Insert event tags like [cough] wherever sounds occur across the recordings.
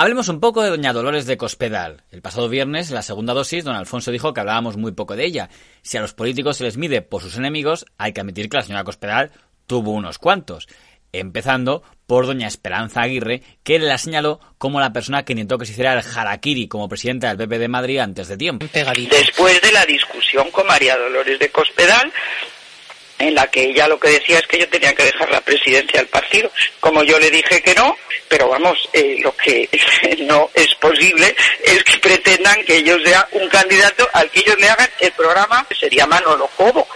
Hablemos un poco de Doña Dolores de Cospedal. El pasado viernes, en la segunda dosis, don Alfonso dijo que hablábamos muy poco de ella. Si a los políticos se les mide por sus enemigos, hay que admitir que la señora Cospedal tuvo unos cuantos empezando por doña Esperanza Aguirre, que la señaló como la persona que intentó que se hiciera el harakiri como presidenta del PP de Madrid antes de tiempo. Después de la discusión con María Dolores de Cospedal, en la que ella lo que decía es que yo tenía que dejar la presidencia del partido. Como yo le dije que no, pero vamos, eh, lo que [laughs] no es posible es que pretendan que yo sea un candidato al que ellos le hagan el programa que sería Manolo Cobo.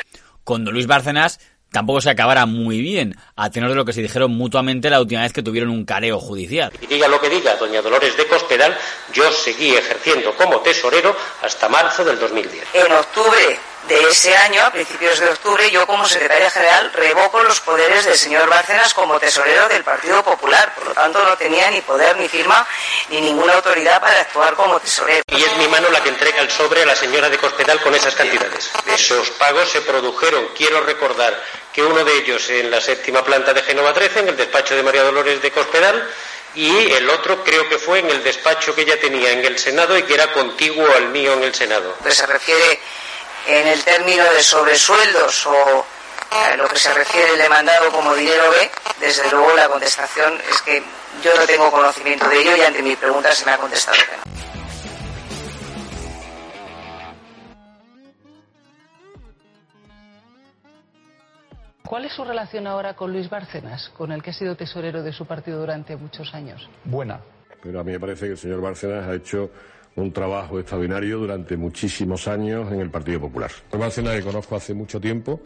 Cuando Luis Bárcenas tampoco se acabara muy bien, a tenor de lo que se dijeron mutuamente la última vez que tuvieron un careo judicial. Y diga lo que diga doña Dolores de Cospedal, yo seguí ejerciendo como tesorero hasta marzo del 2010. En octubre de ese año, a principios de octubre, yo como secretaria general revoco los poderes del señor Bárcenas como tesorero del Partido Popular. Por lo tanto, no tenía ni poder, ni firma, ni ninguna autoridad para actuar como tesorero. Y es mi mano la que entrega el sobre a la señora de Cospedal con esas cantidades. Esos pagos se produjeron, quiero recordar, que uno de ellos en la séptima planta de Genova 13, en el despacho de María Dolores de Cospedal, y el otro creo que fue en el despacho que ella tenía en el Senado y que era contiguo al mío en el Senado. Pues se refiere en el término de sobresueldos o a lo que se refiere el demandado como dinero B, desde luego la contestación es que yo no tengo conocimiento de ello y ante mi pregunta se me ha contestado que no. ¿Cuál es su relación ahora con Luis Bárcenas, con el que ha sido tesorero de su partido durante muchos años? Buena. Pero a mí me parece que el señor Bárcenas ha hecho un trabajo extraordinario durante muchísimos años en el Partido Popular. El Bárcenas, que conozco hace mucho tiempo,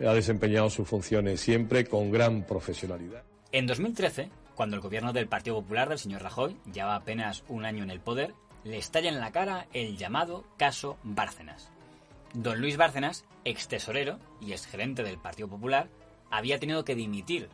ha desempeñado sus funciones siempre con gran profesionalidad. En 2013, cuando el gobierno del Partido Popular del señor Rajoy lleva apenas un año en el poder, le estalla en la cara el llamado caso Bárcenas. Don Luis Bárcenas, ex tesorero y ex gerente del Partido Popular, había tenido que dimitir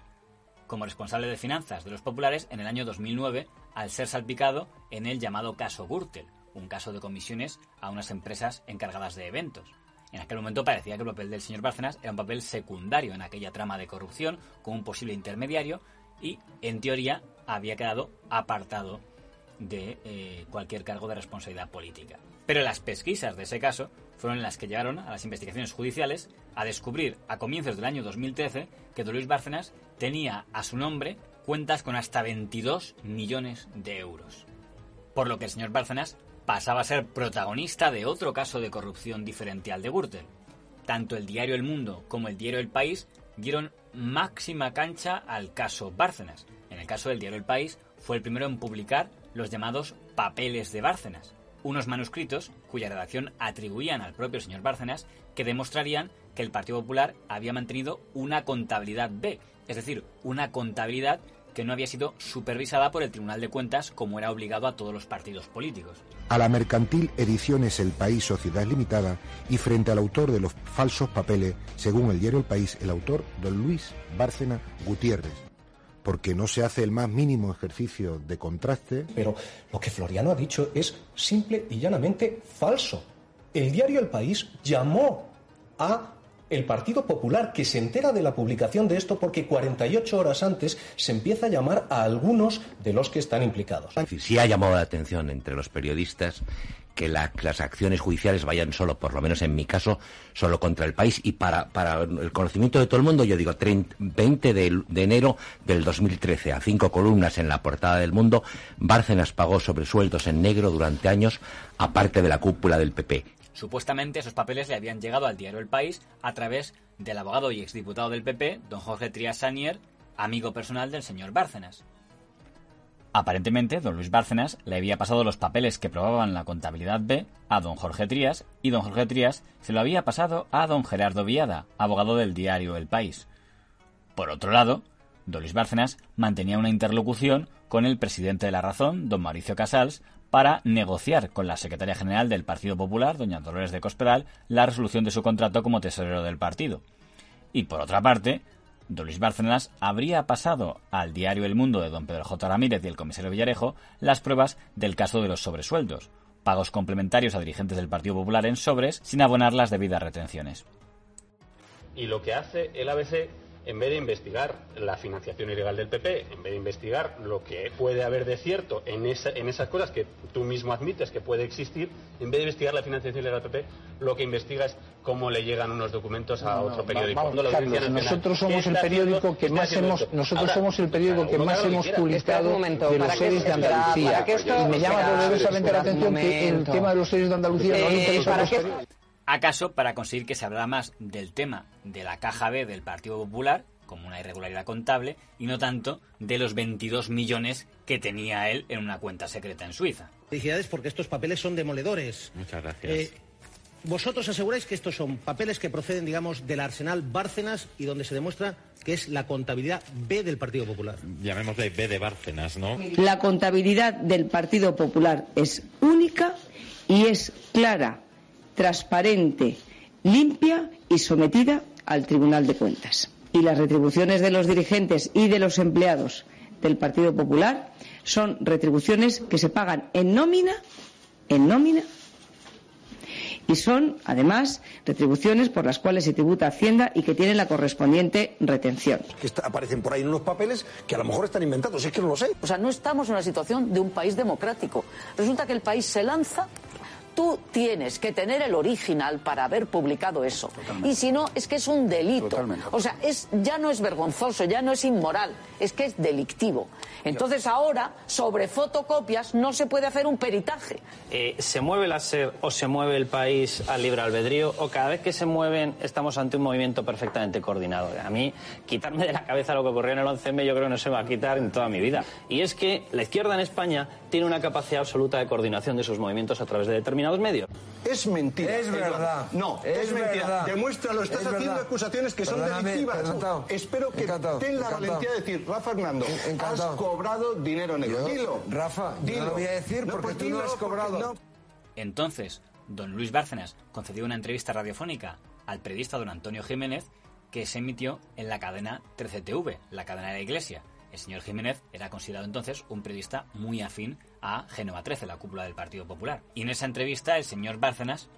como responsable de finanzas de los populares en el año 2009 al ser salpicado en el llamado caso Gürtel, un caso de comisiones a unas empresas encargadas de eventos. En aquel momento parecía que el papel del señor Bárcenas era un papel secundario en aquella trama de corrupción, con un posible intermediario, y en teoría había quedado apartado de eh, cualquier cargo de responsabilidad política. Pero las pesquisas de ese caso fueron las que llevaron a las investigaciones judiciales a descubrir a comienzos del año 2013 que Don Luis Bárcenas tenía a su nombre cuentas con hasta 22 millones de euros. Por lo que el señor Bárcenas pasaba a ser protagonista de otro caso de corrupción diferencial de Gürtel. Tanto el diario El Mundo como el diario El País dieron máxima cancha al caso Bárcenas. En el caso del diario El País fue el primero en publicar los llamados papeles de Bárcenas, unos manuscritos cuya redacción atribuían al propio señor Bárcenas que demostrarían que el Partido Popular había mantenido una contabilidad B, es decir, una contabilidad que no había sido supervisada por el Tribunal de Cuentas como era obligado a todos los partidos políticos. A la mercantil Ediciones El País Sociedad Limitada y frente al autor de los falsos papeles, según el diario El País, el autor, don Luis Bárcena Gutiérrez porque no se hace el más mínimo ejercicio de contraste. Pero lo que Floriano ha dicho es simple y llanamente falso. El diario El País llamó a el Partido Popular, que se entera de la publicación de esto porque 48 horas antes se empieza a llamar a algunos de los que están implicados. Sí ha llamado la atención entre los periodistas que las acciones judiciales vayan solo, por lo menos en mi caso, solo contra el país. Y para, el conocimiento de todo el mundo, yo digo 20 de, de, enero del 2013, a cinco columnas en la portada del mundo, Bárcenas pagó sobresueldos en negro durante años, aparte de la cúpula del PP. Supuestamente esos papeles le habían llegado al diario El País a través del abogado y exdiputado del PP, don Jorge Trias Sanier, amigo personal del señor Bárcenas. Aparentemente, don Luis Bárcenas le había pasado los papeles que probaban la contabilidad B a don Jorge Trías y don Jorge Trías se lo había pasado a don Gerardo Viada, abogado del diario El País. Por otro lado, don Luis Bárcenas mantenía una interlocución con el presidente de la Razón, don Mauricio Casals, para negociar con la secretaria general del Partido Popular, doña Dolores de Cospedal, la resolución de su contrato como tesorero del partido. Y por otra parte, Don Luis Bárcenas habría pasado al diario El Mundo de don Pedro J. Ramírez y el comisario Villarejo las pruebas del caso de los sobresueldos, pagos complementarios a dirigentes del Partido Popular en sobres sin abonar las debidas retenciones. Y lo que hace el ABC en vez de investigar la financiación ilegal del PP, en vez de investigar lo que puede haber de cierto en, en esas cosas que tú mismo admites que puede existir, en vez de investigar la financiación ilegal del PP, lo que investiga es cómo le llegan unos documentos a otro periódico. nosotros somos el periódico que más hemos, nosotros somos el periódico que más hemos publicado de los series de Andalucía. Y me llama poderosamente la atención que el tema de los series de Andalucía no le interesa. ¿Acaso para conseguir que se hablara más del tema de la caja B del Partido Popular, como una irregularidad contable, y no tanto de los 22 millones que tenía él en una cuenta secreta en Suiza? Felicidades porque estos papeles son demoledores. Muchas gracias. Eh, vosotros aseguráis que estos son papeles que proceden, digamos, del arsenal Bárcenas y donde se demuestra que es la contabilidad B del Partido Popular. Llamémosle B de Bárcenas, ¿no? La contabilidad del Partido Popular es única y es clara transparente, limpia y sometida al Tribunal de Cuentas. Y las retribuciones de los dirigentes y de los empleados del Partido Popular son retribuciones que se pagan en nómina, en nómina, y son, además, retribuciones por las cuales se tributa Hacienda y que tienen la correspondiente retención. Que aparecen por ahí en unos papeles que a lo mejor están inventados, es que no lo sé. O sea, no estamos en una situación de un país democrático. Resulta que el país se lanza tú tienes que tener el original para haber publicado eso. Y si no, es que es un delito. O sea, es, ya no es vergonzoso, ya no es inmoral, es que es delictivo. Entonces ahora, sobre fotocopias, no se puede hacer un peritaje. Eh, ¿Se mueve la SER o se mueve el país al libre albedrío? ¿O cada vez que se mueven estamos ante un movimiento perfectamente coordinado? A mí, quitarme de la cabeza lo que ocurrió en el 11M, yo creo que no se va a quitar en toda mi vida. Y es que la izquierda en España tiene una capacidad absoluta de coordinación de sus movimientos a través de determinados medios. Es mentira. Es verdad. No, es, mentira. Demuéstralo. Estás haciendo acusaciones que son delictivas. Espero que tenga la valentía de decir, Rafa Fernando, has cobrado dinero negro. dilo. Rafa, dilo. lo voy a decir porque pues tú no has cobrado. Entonces, don Luis Bárcenas concedió una entrevista radiofónica al periodista don Antonio Jiménez que se emitió en la cadena 13TV, la cadena de la Iglesia. El señor Jiménez era considerado entonces un periodista muy afín a Génova 13, la cúpula del Partido Popular. Y en esa entrevista el señor Bárcenas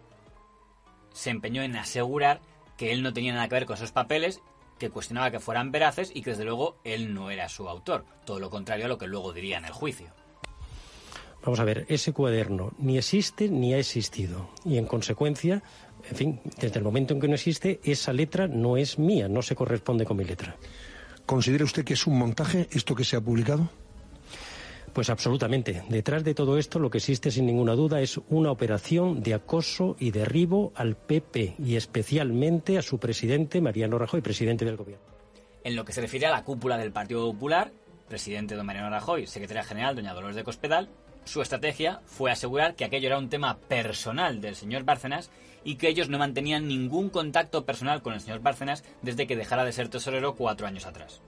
se empeñó en asegurar que él no tenía nada que ver con esos papeles, que cuestionaba que fueran veraces y que desde luego él no era su autor, todo lo contrario a lo que luego diría en el juicio. Vamos a ver, ese cuaderno ni existe ni ha existido. Y en consecuencia, en fin, desde el momento en que no existe, esa letra no es mía, no se corresponde con mi letra. ¿Considera usted que es un montaje esto que se ha publicado? Pues absolutamente. Detrás de todo esto lo que existe sin ninguna duda es una operación de acoso y derribo al PP y especialmente a su presidente Mariano Rajoy, presidente del gobierno. En lo que se refiere a la cúpula del Partido Popular, presidente don Mariano Rajoy, secretaria general doña Dolores de Cospedal, su estrategia fue asegurar que aquello era un tema personal del señor Bárcenas y que ellos no mantenían ningún contacto personal con el señor Bárcenas desde que dejara de ser tesorero cuatro años atrás.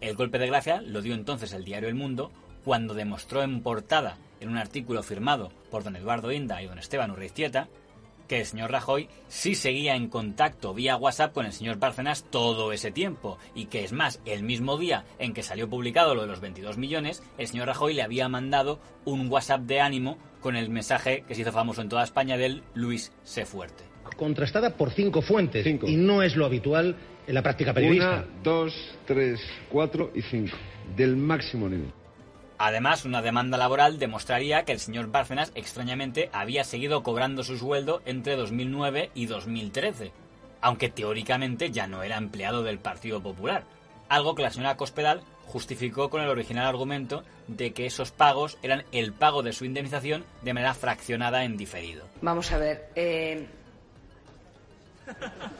El golpe de gracia lo dio entonces el diario El Mundo cuando demostró en portada, en un artículo firmado por don Eduardo Inda y don Esteban Urreiztieta, que el señor Rajoy sí seguía en contacto vía WhatsApp con el señor Bárcenas todo ese tiempo y que es más, el mismo día en que salió publicado lo de los 22 millones, el señor Rajoy le había mandado un WhatsApp de ánimo con el mensaje que se hizo famoso en toda España del Luis sé fuerte. Contrastada por cinco fuentes y no es lo habitual en la práctica periodística. Una, dos, tres, cuatro y cinco. Del máximo nivel. Además, una demanda laboral demostraría que el señor Bárcenas extrañamente había seguido cobrando su sueldo entre 2009 y 2013, aunque teóricamente ya no era empleado del Partido Popular, algo que la señora Cospedal justificó con el original argumento de que esos pagos eran el pago de su indemnización de manera fraccionada en diferido. Vamos a ver, eh,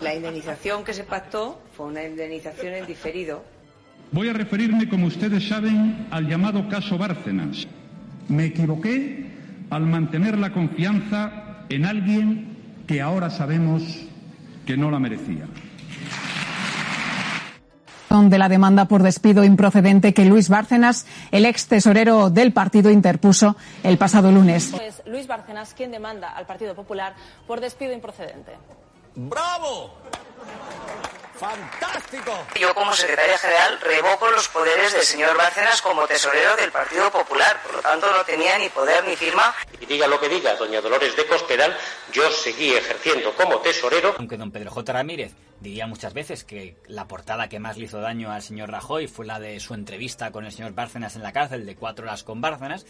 la indemnización que se pactó fue una indemnización en diferido Voy a referirme, como ustedes saben, al llamado caso Bárcenas. Me equivoqué al mantener la confianza en alguien que ahora sabemos que no la merecía de la demanda por despido improcedente que Luis Bárcenas, el ex tesorero del partido, interpuso el pasado lunes. Es Luis Bárcenas quien demanda al Partido Popular por despido improcedente. ¡Bravo! ¡Fantástico! Yo como secretaria general revoco los poderes del señor Bárcenas como tesorero del Partido Popular. Por lo tanto, no tenía ni poder ni firma. Y diga lo que diga doña Dolores de Cospedal, yo seguí ejerciendo como tesorero. Aunque don Pedro J. Ramírez diría muchas veces que la portada que más le hizo daño al señor Rajoy fue la de su entrevista con el señor Bárcenas en la cárcel de cuatro horas con Bárcenas,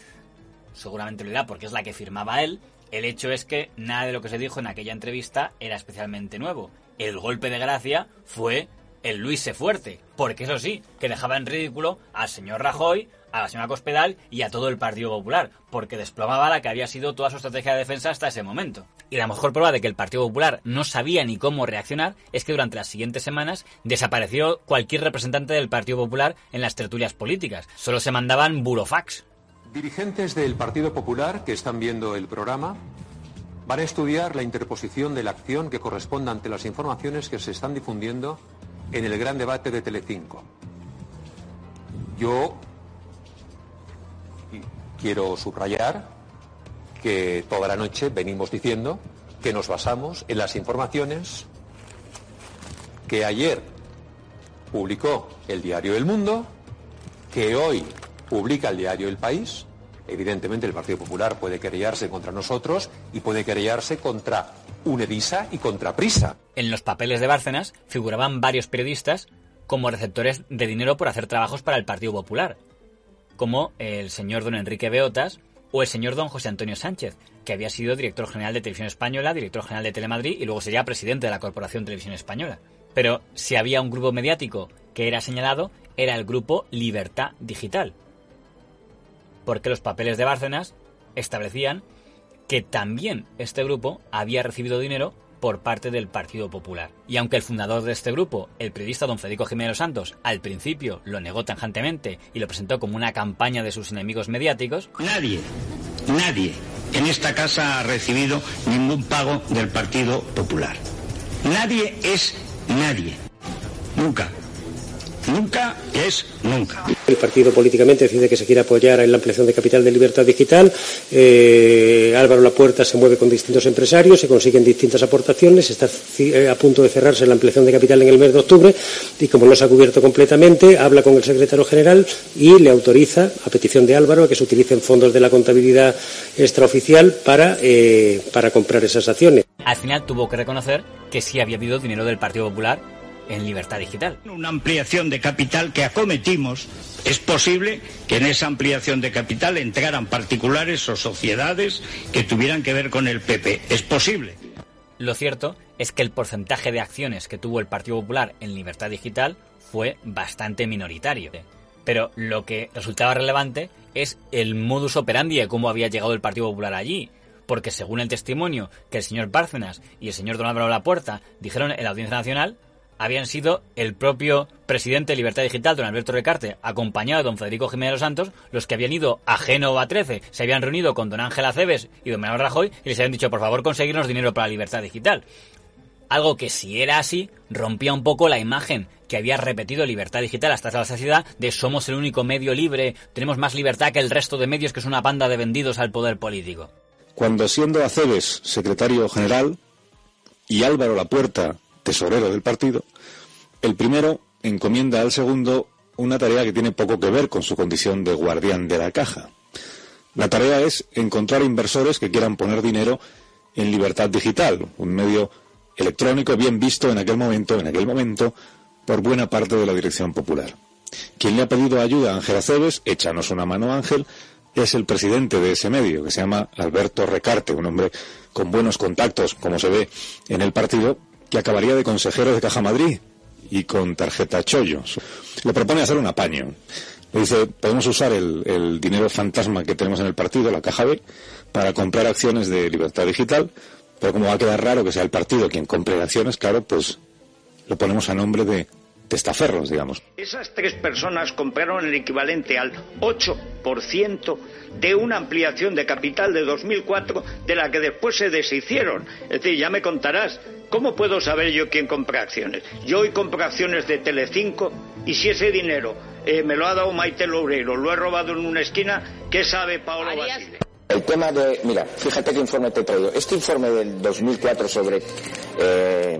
seguramente lo dirá porque es la que firmaba él. El hecho es que nada de lo que se dijo en aquella entrevista era especialmente nuevo el golpe de gracia fue el Luis se fuerte, porque eso sí, que dejaba en ridículo al señor Rajoy, a la señora Cospedal y a todo el Partido Popular, porque desplomaba la que había sido toda su estrategia de defensa hasta ese momento. Y la mejor prueba de que el Partido Popular no sabía ni cómo reaccionar es que durante las siguientes semanas desapareció cualquier representante del Partido Popular en las tertulias políticas. Solo se mandaban burofax. Dirigentes del Partido Popular que están viendo el programa, van a estudiar la interposición de la acción que corresponda ante las informaciones que se están difundiendo en el gran debate de Telecinco. Yo quiero subrayar que toda la noche venimos diciendo que nos basamos en las informaciones que ayer publicó el diario El Mundo, que hoy publica el diario El País Evidentemente el Partido Popular puede querellarse contra nosotros y puede querellarse contra UNEDISA y contra Prisa. En los papeles de Bárcenas figuraban varios periodistas como receptores de dinero por hacer trabajos para el Partido Popular, como el señor don Enrique Beotas o el señor don José Antonio Sánchez, que había sido director general de Televisión Española, director general de Telemadrid y luego sería presidente de la Corporación Televisión Española. Pero si había un grupo mediático que era señalado, era el grupo Libertad Digital, porque los papeles de Bárcenas establecían que también este grupo había recibido dinero por parte del Partido Popular. Y aunque el fundador de este grupo, el periodista don Federico Jiménez Santos, al principio lo negó tajantemente y lo presentó como una campaña de sus enemigos mediáticos, nadie, nadie en esta casa ha recibido ningún pago del Partido Popular. Nadie es nadie. Nunca. Nunca es nunca. El partido políticamente decide que se quiere apoyar en la ampliación de capital de libertad digital. Eh, Álvaro Lapuerta se mueve con distintos empresarios, se consiguen distintas aportaciones. Está eh, a punto de cerrarse la ampliación de capital en el mes de octubre y, como no se ha cubierto completamente, habla con el secretario general y le autoriza, a petición de Álvaro, a que se utilicen fondos de la contabilidad extraoficial para, eh, para comprar esas acciones. Al final tuvo que reconocer que sí había habido dinero del Partido Popular en libertad digital. Una ampliación de capital que acometimos, es posible que en esa ampliación de capital entraran particulares o sociedades que tuvieran que ver con el PP. Es posible. Lo cierto es que el porcentaje de acciones que tuvo el Partido Popular en libertad digital fue bastante minoritario. Pero lo que resultaba relevante es el modus operandi de cómo había llegado el Partido Popular allí. Porque según el testimonio que el señor Bárcenas y el señor Don Álvaro Lapuerta dijeron en la Audiencia Nacional, habían sido el propio presidente de Libertad Digital, don Alberto Recarte, acompañado de don Federico Jiménez los Santos, los que habían ido a Génova 13, se habían reunido con don Ángel Aceves y don Manuel Rajoy y les habían dicho, por favor, conseguirnos dinero para Libertad Digital. Algo que si era así, rompía un poco la imagen que había repetido Libertad Digital hasta la saciedad de somos el único medio libre, tenemos más libertad que el resto de medios que es una panda de vendidos al poder político. Cuando siendo Aceves secretario general y Álvaro Lapuerta tesorero del partido, el primero encomienda al segundo una tarea que tiene poco que ver con su condición de guardián de la caja. La tarea es encontrar inversores que quieran poner dinero en libertad digital, un medio electrónico bien visto en aquel momento, en aquel momento, por buena parte de la dirección popular. Quien le ha pedido ayuda a Ángel Aceves, échanos una mano Ángel, es el presidente de ese medio, que se llama Alberto Recarte, un hombre con buenos contactos, como se ve en el partido, que acabaría de consejero de Caja Madrid y con tarjeta chollos. Le propone hacer un apaño. Le dice, podemos usar el, dinero fantasma que tenemos en el partido, la Caja B, para comprar acciones de libertad digital, pero como va a quedar raro que sea el partido quien compre acciones, claro, pues lo ponemos a nombre de testaferros, digamos. Esas tres personas compraron el equivalente al 8% de una ampliación de capital de 2004 de la que después se deshicieron. Es decir, ya me contarás, ¿cómo puedo saber yo quién compra acciones? Yo hoy compro acciones de Telecinco y si ese dinero eh, me lo ha dado Maite Loureiro, lo he robado en una esquina, ¿qué sabe Paolo Basile? El tema de, mira, fíjate qué informe te he traído. Este informe del 2004 sobre eh,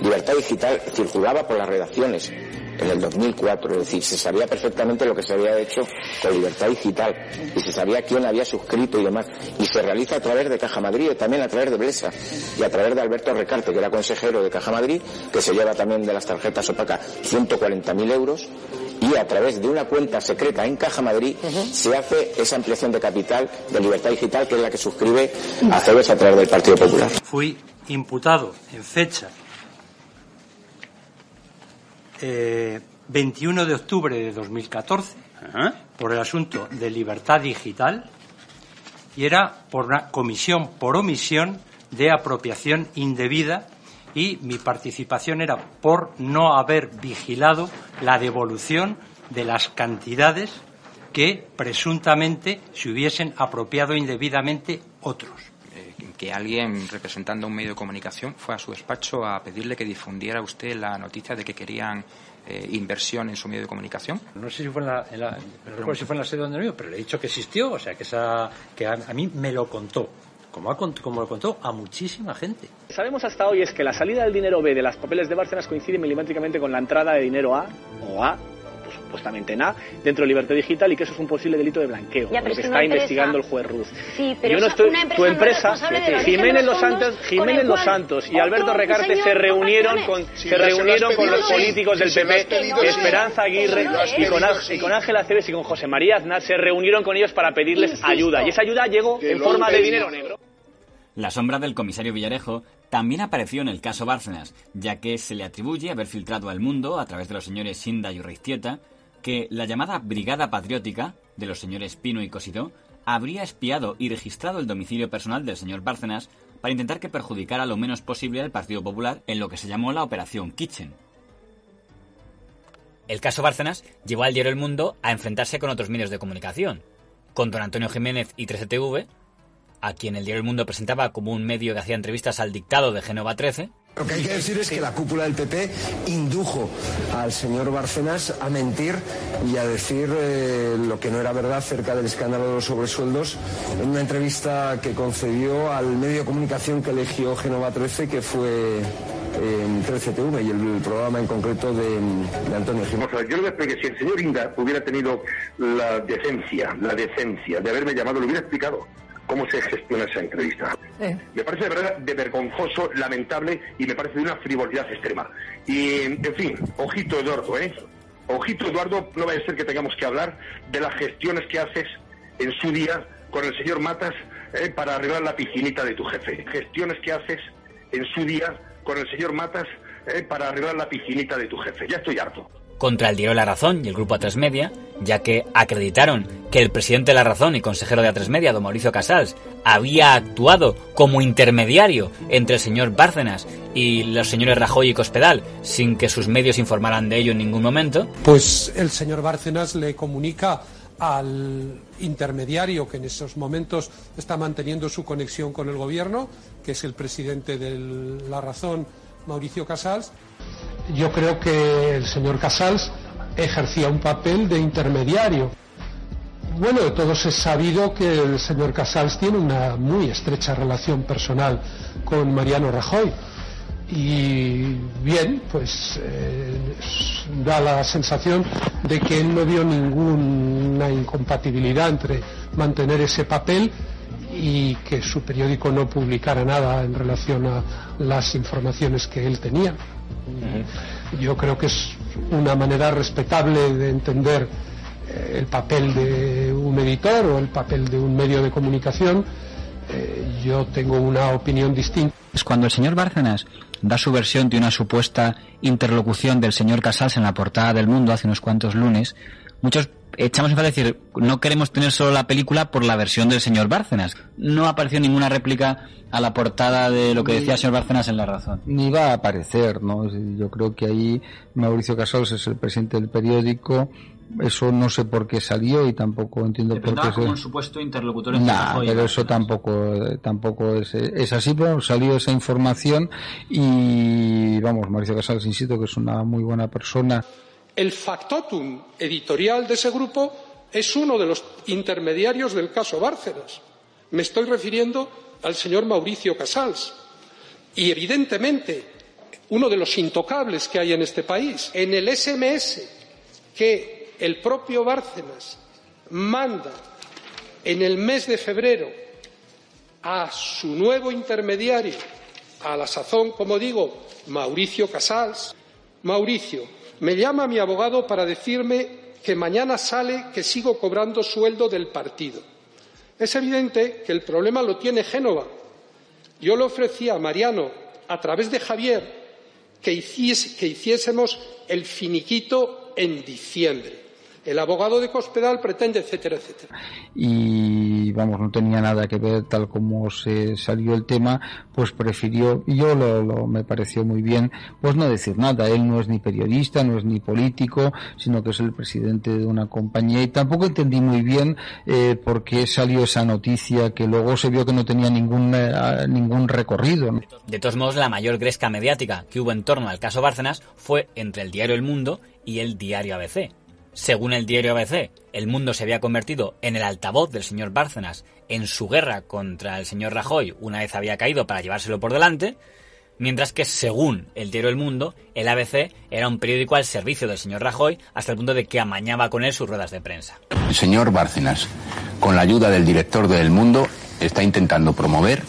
libertad digital circulaba por las redacciones en el 2004, es decir, se sabía perfectamente lo que se había hecho con libertad digital y se sabía quién había suscrito y demás. Y se realiza a través de Caja Madrid también a través de Blesa y a través de Alberto Recarte, que era consejero de Caja Madrid, que se lleva también de las tarjetas OPACA 140.000 euros y a través de una cuenta secreta en Caja Madrid se hace esa ampliación de capital de Libertad Digital, que es la que suscribe a Cebes a través del Partido Popular. Fui imputado en fecha 21 eh, de octubre de 2014 por el asunto de libertad digital y era por una comisión por omisión de apropiación indebida y mi participación era por no haber vigilado la devolución de las cantidades que presuntamente se hubiesen apropiado indebidamente otros. Eh, que alguien representando un medio de comunicación fue a su despacho a pedirle que difundiera usted la noticia de que querían eh, inversión en su medio de comunicación? No sé si fue en la, recuerdo si fue en la sede donde pero le he dicho que existió, o sea, que, esa, que a mí me lo contó como, lo contó a muchísima gente. Sabemos hasta hoy es que la salida del dinero B de las papeles de Bárcenas coincide milimétricamente con la entrada de dinero A o A pues, supuestamente en A, dentro de Libertad Digital y que eso es un posible delito de blanqueo, lo que está investigando el juez Ruz. Sí, pero Yo no tu empresa, Jiménez Los Santos, Jiménez Los Santos y Alberto Recarte se reunieron con se reunieron con los políticos del PP, Esperanza Aguirre y con, y con Ángela Cebes y con José María Aznar se reunieron con ellos para pedirles ayuda y esa ayuda llegó en forma de dinero negro. La sombra del comisario Villarejo también apareció en el caso Bárcenas, ya que se le atribuye haber filtrado al mundo, a través de los señores Sinda y Urreiztieta, que la llamada Brigada Patriótica de los señores Pino y Cosidó habría espiado y registrado el domicilio personal del señor Bárcenas para intentar que perjudicara lo menos posible al Partido Popular en lo que se llamó la Operación Kitchen. El caso Bárcenas llevó al diario El Mundo a enfrentarse con otros medios de comunicación, con don Antonio Jiménez y 3TV, a quien el diario El Mundo presentaba como un medio que hacía entrevistas al dictado de Génova 13. Lo que hay que decir es que la cúpula del PP indujo al señor Bárcenas a mentir y a decir eh, lo que no era verdad acerca del escándalo de los sobresueldos en una entrevista que concedió al medio de comunicación que eligió Génova 13, que fue en 13TV y el, programa en concreto de, Antonio Jiménez. yo le que si el señor Inda hubiera tenido la decencia, la decencia de haberme llamado, lo hubiera explicado cómo se gestiona esa entrevista. Me parece de verdad de vergonzoso, lamentable y me parece de una frivolidad extrema. Y, en fin, ojito Eduardo, ¿eh? Ojito Eduardo, no vaya a ser que tengamos que hablar de las gestiones que haces en su día con el señor Matas ¿eh? para arreglar la piscinita de tu jefe. Gestiones que haces en su día con el señor Matas ¿eh? para arreglar la piscinita de tu jefe. Ya estoy harto contra el diario La Razón y el grupo A3 Media, ya que acreditaron que el presidente de La Razón y consejero de A3 Media, don Mauricio Casals, había actuado como intermediario entre el señor Bárcenas y los señores Rajoy y Cospedal, sin que sus medios informaran de ello en ningún momento. Pues el señor Bárcenas le comunica al intermediario que en esos momentos está manteniendo su conexión con el gobierno, que es el presidente de La Razón, Mauricio Casals, yo creo que el señor Casals ejercía un papel de intermediario. Bueno, de todos es sabido que el señor Casals tiene una muy estrecha relación personal con Mariano Rajoy. Y bien, pues eh, da la sensación de que él no vio ninguna incompatibilidad entre mantener ese papel y que su periódico no publicara nada en relación a las informaciones que él tenía. Yo creo que es una manera respetable de entender eh, el papel de un editor o el papel de un medio de comunicación. Eh, yo tengo una opinión distinta. Es cuando el señor Bárcenas da su versión de una supuesta interlocución del señor Casals en la portada del Mundo hace unos cuantos lunes, muchos echamos en falta decir, no queremos tener solo la película por la versión del señor Bárcenas. No apareció ninguna réplica a la portada de lo que decía el señor Bárcenas en La Razón. Ni va a aparecer, ¿no? Yo creo que ahí Mauricio Casals es el presidente del periódico. Eso no sé por qué salió y tampoco entiendo por qué. como un supuesto interlocutor nah, pero eso tampoco, tampoco es, es así. Pero salió esa información y vamos, Mauricio Casals, insisto que es una muy buena persona. El factotum editorial de ese grupo es uno de los intermediarios del caso Bárcenas. Me estoy refiriendo al señor Mauricio Casals. Y, evidentemente, uno de los intocables que hay en este país. En el SMS que el propio Bárcenas manda en el mes de febrero a su nuevo intermediario, a la sazón, como digo, Mauricio Casals, Mauricio, me llama mi abogado para decirme que mañana sale que sigo cobrando sueldo del partido. Es evidente que el problema lo tiene Génova. Yo le ofrecía a Mariano, a través de Javier, que, hiciésemos el finiquito en diciembre. El abogado de Cospedal pretende, etcétera, etcétera. Y vamos, no tenía nada que ver tal como se salió el tema, pues prefirió, y yo lo, me pareció muy bien, pues no decir nada. Él no es ni periodista, no es ni político, sino que es el presidente de una compañía. Y tampoco entendí muy bien eh, por qué salió esa noticia que luego se vio que no tenía ningún, eh, ningún recorrido. De todos modos, la mayor gresca mediática que hubo en torno al caso Bárcenas fue entre el diario El Mundo y el diario ABC según el diario ABC, el mundo se había convertido en el altavoz del señor Bárcenas en su guerra contra el señor Rajoy una vez había caído para llevárselo por delante, mientras que según el diario El Mundo, el ABC era un periódico al servicio del señor Rajoy hasta el punto de que amañaba con él sus ruedas de prensa. El señor Bárcenas, con la ayuda del director de El Mundo, está intentando promover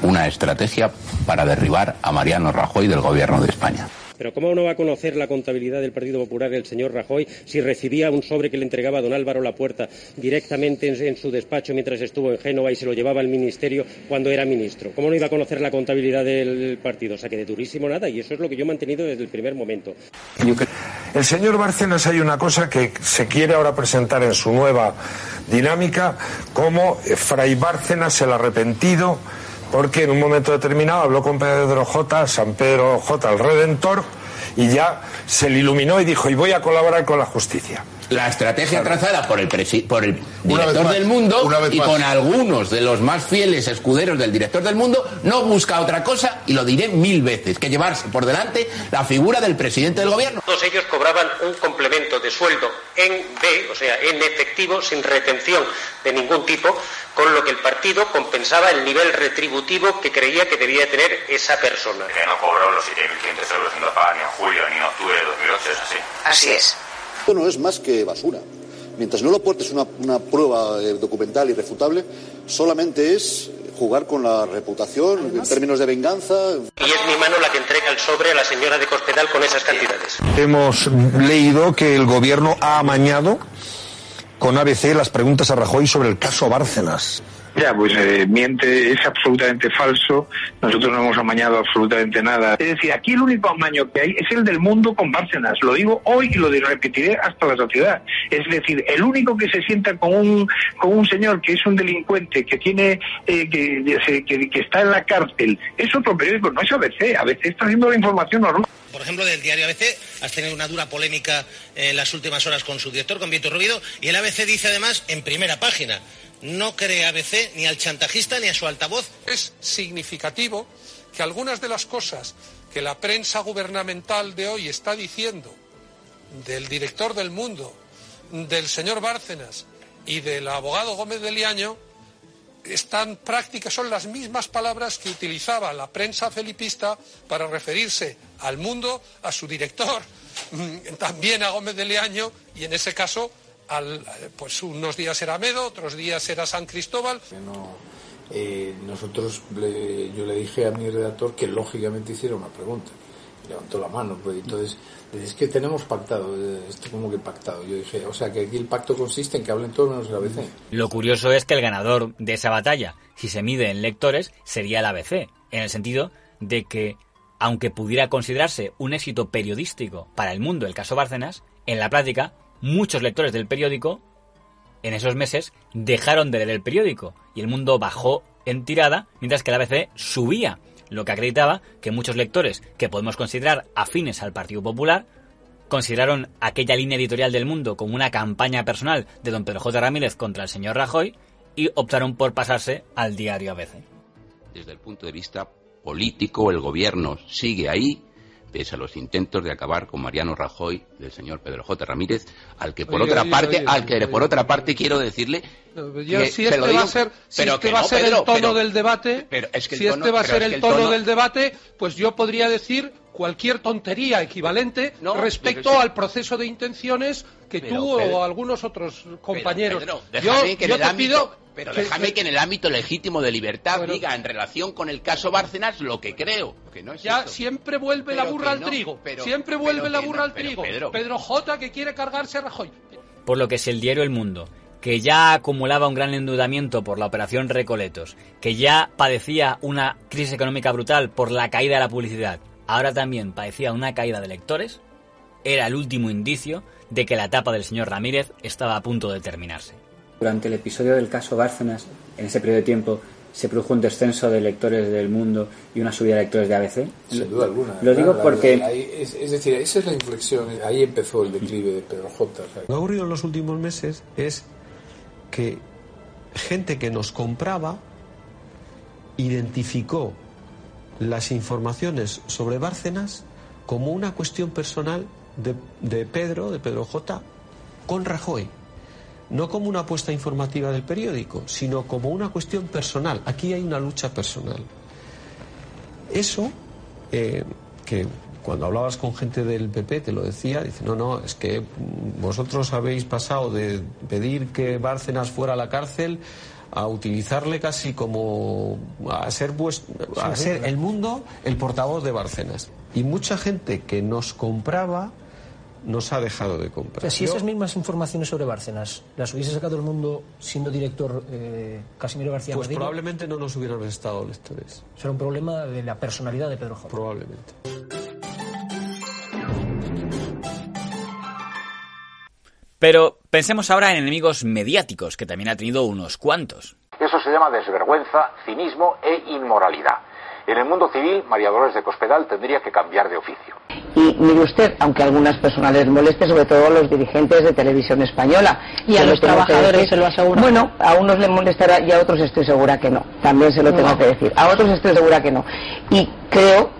una estrategia para derribar a Mariano Rajoy del gobierno de España. Pero ¿cómo no va a conocer la contabilidad del Partido Popular el señor Rajoy si recibía un sobre que le entregaba don Álvaro Lapuerta directamente en, su despacho mientras estuvo en Génova y se lo llevaba al ministerio cuando era ministro? ¿Cómo no iba a conocer la contabilidad del partido? O sea que de durísimo nada y eso es lo que yo he mantenido desde el primer momento. El señor Bárcenas hay una cosa que se quiere ahora presentar en su nueva dinámica como Fray Bárcenas el arrepentido porque en un momento determinado habló con Pedro J, San Pedro J, el Redentor, y ya se le iluminó y dijo, y voy a colaborar con la justicia la estrategia trazada por el, por el director del mundo y con algunos de los más fieles escuderos del director del mundo no busca otra cosa, y lo diré mil veces, que llevarse por delante la figura del presidente del gobierno. Todos ellos cobraban un complemento de sueldo en B, o sea, en efectivo, sin retención de ningún tipo, con lo que el partido compensaba el nivel retributivo que creía que debía tener esa persona. Que no cobró los 7.500 euros en ni en julio ni en octubre de 2008, es así. Así es no es más que basura. Mientras no lo aportes una, una prueba eh, documental irrefutable, solamente es jugar con la reputación en términos de venganza. Y es mi mano la que entrega el sobre a la señora de Cospedal con esas cantidades. Hemos leído que el gobierno ha amañado con ABC las preguntas a Rajoy sobre el caso Bárcenas. Ya, pues eh, miente, es absolutamente falso. Nosotros no hemos amañado absolutamente nada. Es decir, aquí el único amaño que hay es el del mundo con Bárcenas. Lo digo hoy y lo repetiré hasta la sociedad. Es decir, el único que se sienta con un, con un señor que es un delincuente, que tiene, eh, que, que, está en la cárcel, es otro periódico, no es ABC. ABC está haciendo la información normal. Por ejemplo, del diario ABC, has tenido una dura polémica en las últimas horas con su director, con Vito Rubido, y el ABC dice además en primera página no cree ABC ni al chantajista ni a su altavoz. Es significativo que algunas de las cosas que la prensa gubernamental de hoy está diciendo del director del mundo, del señor Bárcenas y del abogado Gómez de Liaño están prácticas, son las mismas palabras que utilizaba la prensa felipista para referirse al mundo, a su director, [laughs] también a Gómez de Liaño y en ese caso pues unos días era Medo, otros días era San Cristóbal. Eh, nosotros, yo le dije a mi redactor que lógicamente hiciera una pregunta. Levantó la mano, pues entonces, es que tenemos pactado, esto como que pactado. Yo dije, o sea que aquí el pacto consiste en que hablen todos menos el ABC. Lo curioso es que el ganador de esa batalla, si se mide en lectores, sería el ABC, en el sentido de que, aunque pudiera considerarse un éxito periodístico para el mundo el caso Bárcenas, en la práctica muchos lectores del periódico en esos meses dejaron de leer el periódico y el mundo bajó en tirada, mientras que la ABC subía, lo que acreditaba que muchos lectores que podemos considerar afines al Partido Popular consideraron aquella línea editorial del mundo como una campaña personal de don Pedro J. Ramírez contra el señor Rajoy y optaron por pasarse al diario ABC. Desde el punto de vista político, el gobierno sigue ahí, pese a los intentos de acabar con Mariano Rajoy del señor Pedro J. Ramírez, al que por otra parte, al que por otra parte quiero decirle si este va a ser, si este va a ser el tono del debate, si este va a ser el tono del debate, pues yo podría decir cualquier tontería equivalente respecto al proceso de intenciones que tú o algunos otros compañeros. yo, que te pido pero déjame que en el ámbito legítimo de libertad diga en relación con el caso Bárcenas lo que creo. Que no es ya siempre vuelve la burra al trigo. siempre vuelve la burra al trigo. Pedro. J que quiere cargarse a Rajoy. Por lo que es el diario El Mundo, que ya acumulaba un gran endeudamiento por la operación Recoletos, que ya padecía una crisis económica brutal por la caída de la publicidad, ahora también padecía una caída de lectores, era el último indicio de que la etapa del señor Ramírez estaba a punto de terminarse. Durante el episodio del caso Bárcenas, en ese periodo de tiempo, se produjo un descenso de lectores del mundo y una subida de lectores de ABC. Sin duda alguna. Lo digo porque... es, decir, esa es la inflexión, ahí empezó el declive de Pedro J. Lo que ha ocurrido en los últimos meses es que gente que nos compraba identificó las informaciones sobre Bárcenas como una cuestión personal de, Pedro, de Pedro J, con Rajoy no como una apuesta informativa del periódico, sino como una cuestión personal. Aquí hay una lucha personal. Eso, eh, que cuando hablabas con gente del PP te lo decía, dice, no, no, es que vosotros habéis pasado de pedir que Bárcenas fuera a la cárcel a utilizarle casi como a ser, a ser el mundo el portavoz de Bárcenas. Y mucha gente que nos compraba nos ha dejado de comprar. si esas mismas informaciones sobre Bárcenas las hubiese sacado el mundo siendo director eh, Casimiro García Pues probablemente no nos hubieran estado lectores. Será un problema de la personalidad de Pedro J. Probablemente. Pero pensemos ahora en enemigos mediáticos, que también ha tenido unos cuantos. Eso se llama desvergüenza, cinismo e inmoralidad. En el mundo civil, María Dolores de Cospedal tendría que cambiar de oficio. Y mire usted, aunque a algunas personas les moleste, sobre todo a los dirigentes de televisión española. Y a los trabajadores, se lo aseguro. Bueno, a unos les molestará y a otros estoy segura que no. También se lo tengo que decir. A otros estoy segura que no. Y creo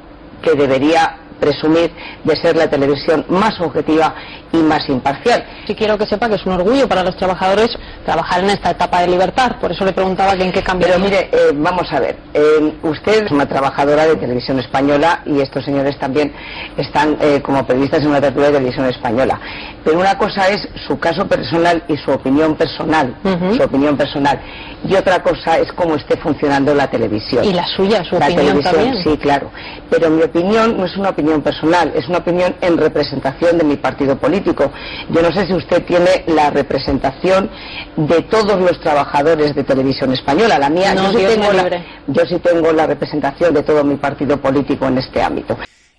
que debería presumir de ser la televisión más objetiva y más imparcial. Sí quiero que sepa que es un orgullo para los trabajadores trabajar en esta etapa de libertad. Por eso le preguntaba que en qué cambio. Pero mire, eh, vamos a ver. Eh, usted es una trabajadora de televisión española y estos señores también están eh, como periodistas en una tertulia de televisión española. Pero una cosa es su caso personal y su opinión personal, su opinión personal. Y otra cosa es cómo esté funcionando la televisión. Y la suya, su la opinión televisión, Sí, claro. Pero mi opinión no es una opinión personal, es una opinión en representación de mi partido político yo no sé si usted tiene la representación de todos los trabajadores de televisión española. La mía, yo, sí tengo la, yo sí tengo la representación de todo mi partido político en este ámbito.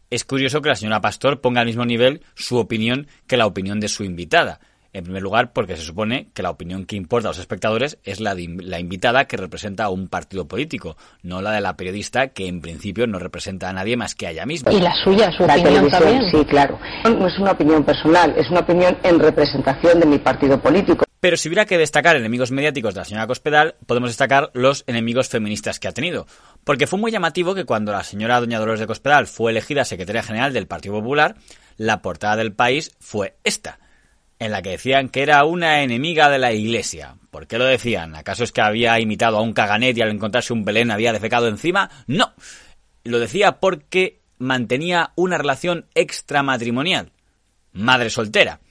Es curioso que la señora Pastor ponga al mismo nivel su opinión que la opinión de su invitada. En primer lugar, porque se supone que la opinión que importa a los espectadores es la de la invitada que representa a un partido político, no la de la periodista que en principio no representa a nadie más que a ella misma. Y la suya, su opinión también. Sí, claro. No es una opinión personal, es una opinión en representación de mi partido político. Pero si hubiera que destacar enemigos mediáticos de la señora Cospedal, podemos destacar los enemigos feministas que ha tenido. Porque fue muy llamativo que cuando la señora Doña Dolores de Cospedal fue elegida secretaria general del Partido Popular, la portada del país fue esta en la que decían que era una enemiga de la iglesia. ¿Por qué lo decían? ¿Acaso es que había imitado a un caganet y al encontrarse un Belén había defecado encima? No. Lo decía porque mantenía una relación extramatrimonial. Madre soltera.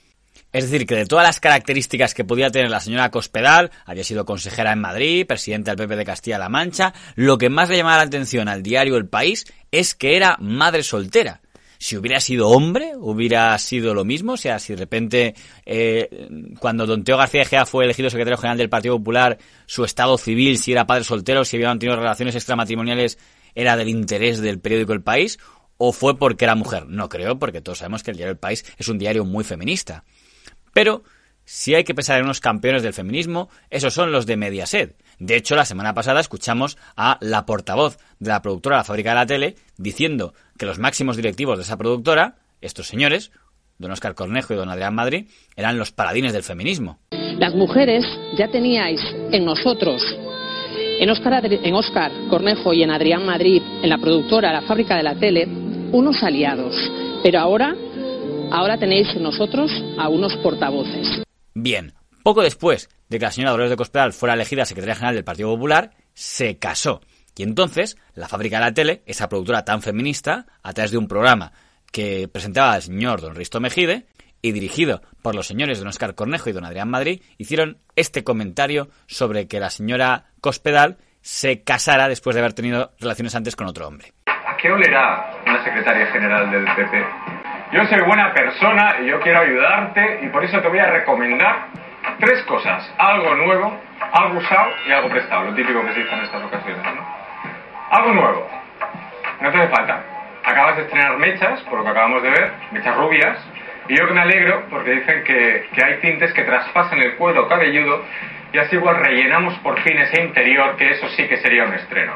Es decir, que de todas las características que podía tener la señora Cospedal, había sido consejera en Madrid, presidenta del PP de Castilla-La Mancha, lo que más le llamaba la atención al diario El País es que era madre soltera si hubiera sido hombre, hubiera sido lo mismo. O sea, si de repente, eh, cuando don Teo García Gea fue elegido secretario general del Partido Popular, su estado civil, si era padre soltero, si habían tenido relaciones extramatrimoniales, era del interés del periódico El País, o fue porque era mujer. No creo, porque todos sabemos que el diario El País es un diario muy feminista. Pero si hay que pensar en unos campeones del feminismo, esos son los de Mediaset. De hecho, la semana pasada escuchamos a la portavoz de la productora La Fábrica de la Tele diciendo que los máximos directivos de esa productora, estos señores, don Oscar Cornejo y don Adrián Madrid, eran los paladines del feminismo. Las mujeres ya teníais en nosotros, en Oscar, en Oscar Cornejo y en Adrián Madrid, en la productora La Fábrica de la Tele, unos aliados. Pero ahora, ahora tenéis en nosotros a unos portavoces. Bien, poco después de que la señora Dolores de Cospedal fuera elegida secretaria general del Partido Popular, se casó. Y entonces, la fábrica de la tele, esa productora tan feminista, a través de un programa que presentaba al señor don Risto Mejide, y dirigido por los señores don Oscar Cornejo y don Adrián Madrid, hicieron este comentario sobre que la señora Cospedal se casara después de haber tenido relaciones antes con otro hombre. ¿A qué olerá una secretaria general del PP? Yo soy buena persona y yo quiero ayudarte y por eso te voy a recomendar tres cosas. Algo nuevo, algo usado y algo prestado. Lo típico que se dice en estas ocasiones, ¿no? Algo nuevo. No te hace falta. Acabas de estrenar mechas, por lo que acabamos de ver, mechas rubias. Y yo me alegro porque dicen que, que hay tintes que traspasan el cuero cabelludo y así igual rellenamos por fin ese interior, que eso sí que sería un estreno.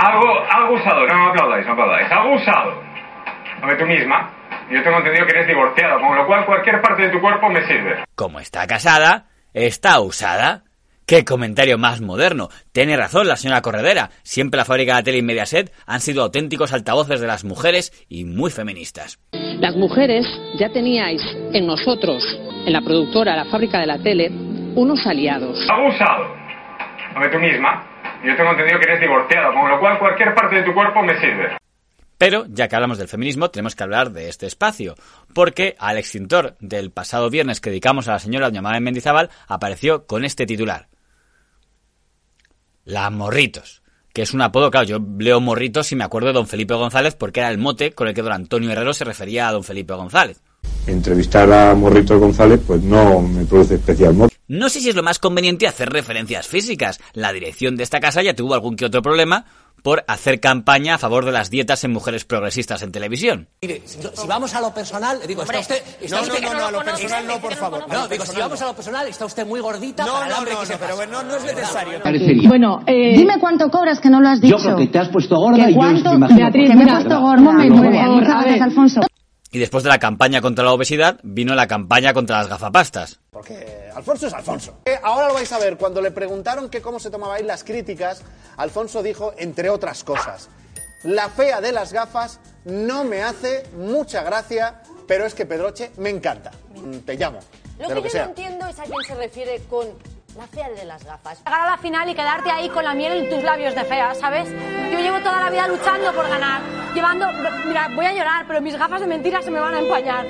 Algo, algo usado, no me aplaudáis, no aplaudáis. Algo usado. Hombre, tú misma, yo tengo entendido que eres divorciada, con lo cual cualquier parte de tu cuerpo me sirve. Como está casada, está usada. ¡Qué comentario más moderno! Tiene razón la señora Corredera. Siempre la fábrica de tele y Mediaset han sido auténticos altavoces de las mujeres y muy feministas. Las mujeres ya teníais en nosotros, en la productora, la fábrica de la tele, unos aliados. Abusado. Hombre, tú misma. Yo tengo entendido que eres divorciada, con lo cual cualquier parte de tu cuerpo me sirve. Pero, ya que hablamos del feminismo, tenemos que hablar de este espacio, porque al extintor del pasado viernes que dedicamos a la señora Doña Mabel Mendizábal apareció con este titular. La Morritos, que es un apodo, claro, yo leo Morritos y me acuerdo de don Felipe González porque era el mote con el que don Antonio Herrero se refería a don Felipe González. Entrevistar a Morritos González pues no me produce especial mote. No sé si es lo más conveniente hacer referencias físicas. La dirección de esta casa ya tuvo algún que otro problema por hacer campaña a favor de las dietas en mujeres progresistas en televisión. Mire, si, si vamos a lo personal, digo, está usted... Está no, usted no, no, no, a lo personal no, por favor. No, digo, si vamos a lo personal, está usted muy gordita no, para el no, hambre no, que se no, pero pasa. no, no es necesario. Bueno, dime cuánto cobras que no lo has dicho. Yo creo que te has puesto gorda ¿Que y yo cuánto? Beatriz, por me he puesto gorda. Muy bien, muchas gracias, Alfonso. Y después de la campaña contra la obesidad, vino la campaña contra las gafapastas. Porque Alfonso es Alfonso. Eh, ahora lo vais a ver. Cuando le preguntaron que cómo se tomabais las críticas, Alfonso dijo, entre otras cosas, la fea de las gafas no me hace mucha gracia, pero es que Pedroche me encanta. Mm, Te llamo. Lo que, lo que yo sea. no entiendo es a quién se refiere con la fea de las gafas. Llegar a la final y quedarte ahí con la miel en tus labios de fea, ¿sabes? Yo llevo toda la vida luchando por ganar, llevando, mira, voy a llorar, pero mis gafas de mentira se me van a empañar.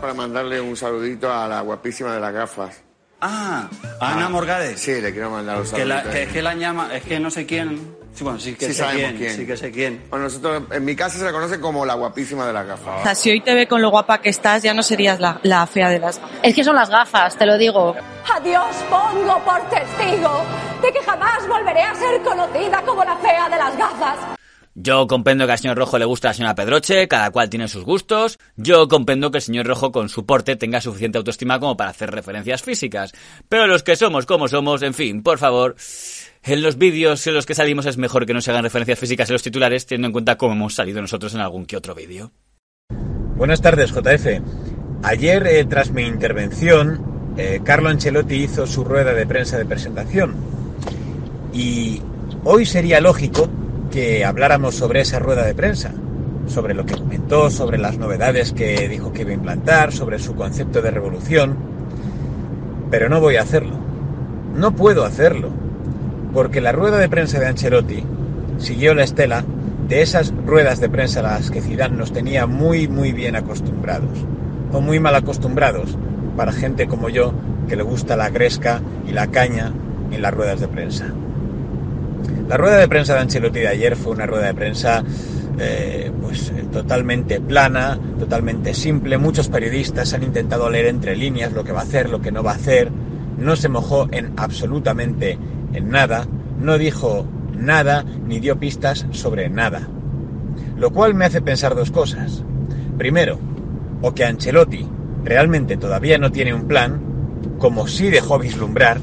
Para mandarle un saludito a la guapísima de las gafas. Ah, Ana Morgades. Sí, le quiero mandar un Que, la, saludito. que, es que la llama, es que no sé quién. Sí, bueno, sí que Sí sé sabemos quién, quién. Sí que sé quién. Bueno, nosotros, en mi casa se la conoce como la guapísima de las O gafas. sea, si hoy te ve con lo guapa que estás, ya no serías la, la fea de las gafas. Es que son las gafas, te lo digo. A Dios pongo por testigo de que jamás volveré a ser conocida como la fea de las gafas. Yo comprendo que al señor Rojo le gusta la señora Pedroche, cada cual tiene sus gustos. Yo comprendo que el señor Rojo con su porte tenga suficiente autoestima como para hacer referencias físicas. Pero los que somos como somos, en fin, por favor, en los vídeos en los que salimos es mejor que no se hagan referencias físicas en los titulares, teniendo en cuenta cómo hemos salido nosotros en algún que otro vídeo. Buenas tardes, JF. Ayer, eh, tras mi intervención, eh, Carlo Ancelotti hizo su rueda de prensa de presentación. Y hoy sería lógico que habláramos sobre esa rueda de prensa, sobre lo que comentó, sobre las novedades que dijo que iba a implantar, sobre su concepto de revolución. Pero no voy a hacerlo. No puedo hacerlo. Porque la rueda de prensa de Ancelotti siguió la estela de esas ruedas de prensa a las que Zidane nos tenía muy muy bien acostumbrados o muy mal acostumbrados para gente como yo que le gusta la gresca y la caña en las ruedas de prensa. La rueda de prensa de Ancelotti de ayer fue una rueda de prensa eh, pues eh, totalmente plana, totalmente simple. Muchos periodistas han intentado leer entre líneas lo que va a hacer, lo que no va a hacer. No se mojó en absolutamente en nada, no dijo nada ni dio pistas sobre nada. Lo cual me hace pensar dos cosas. Primero, o que Ancelotti realmente todavía no tiene un plan, como sí dejó vislumbrar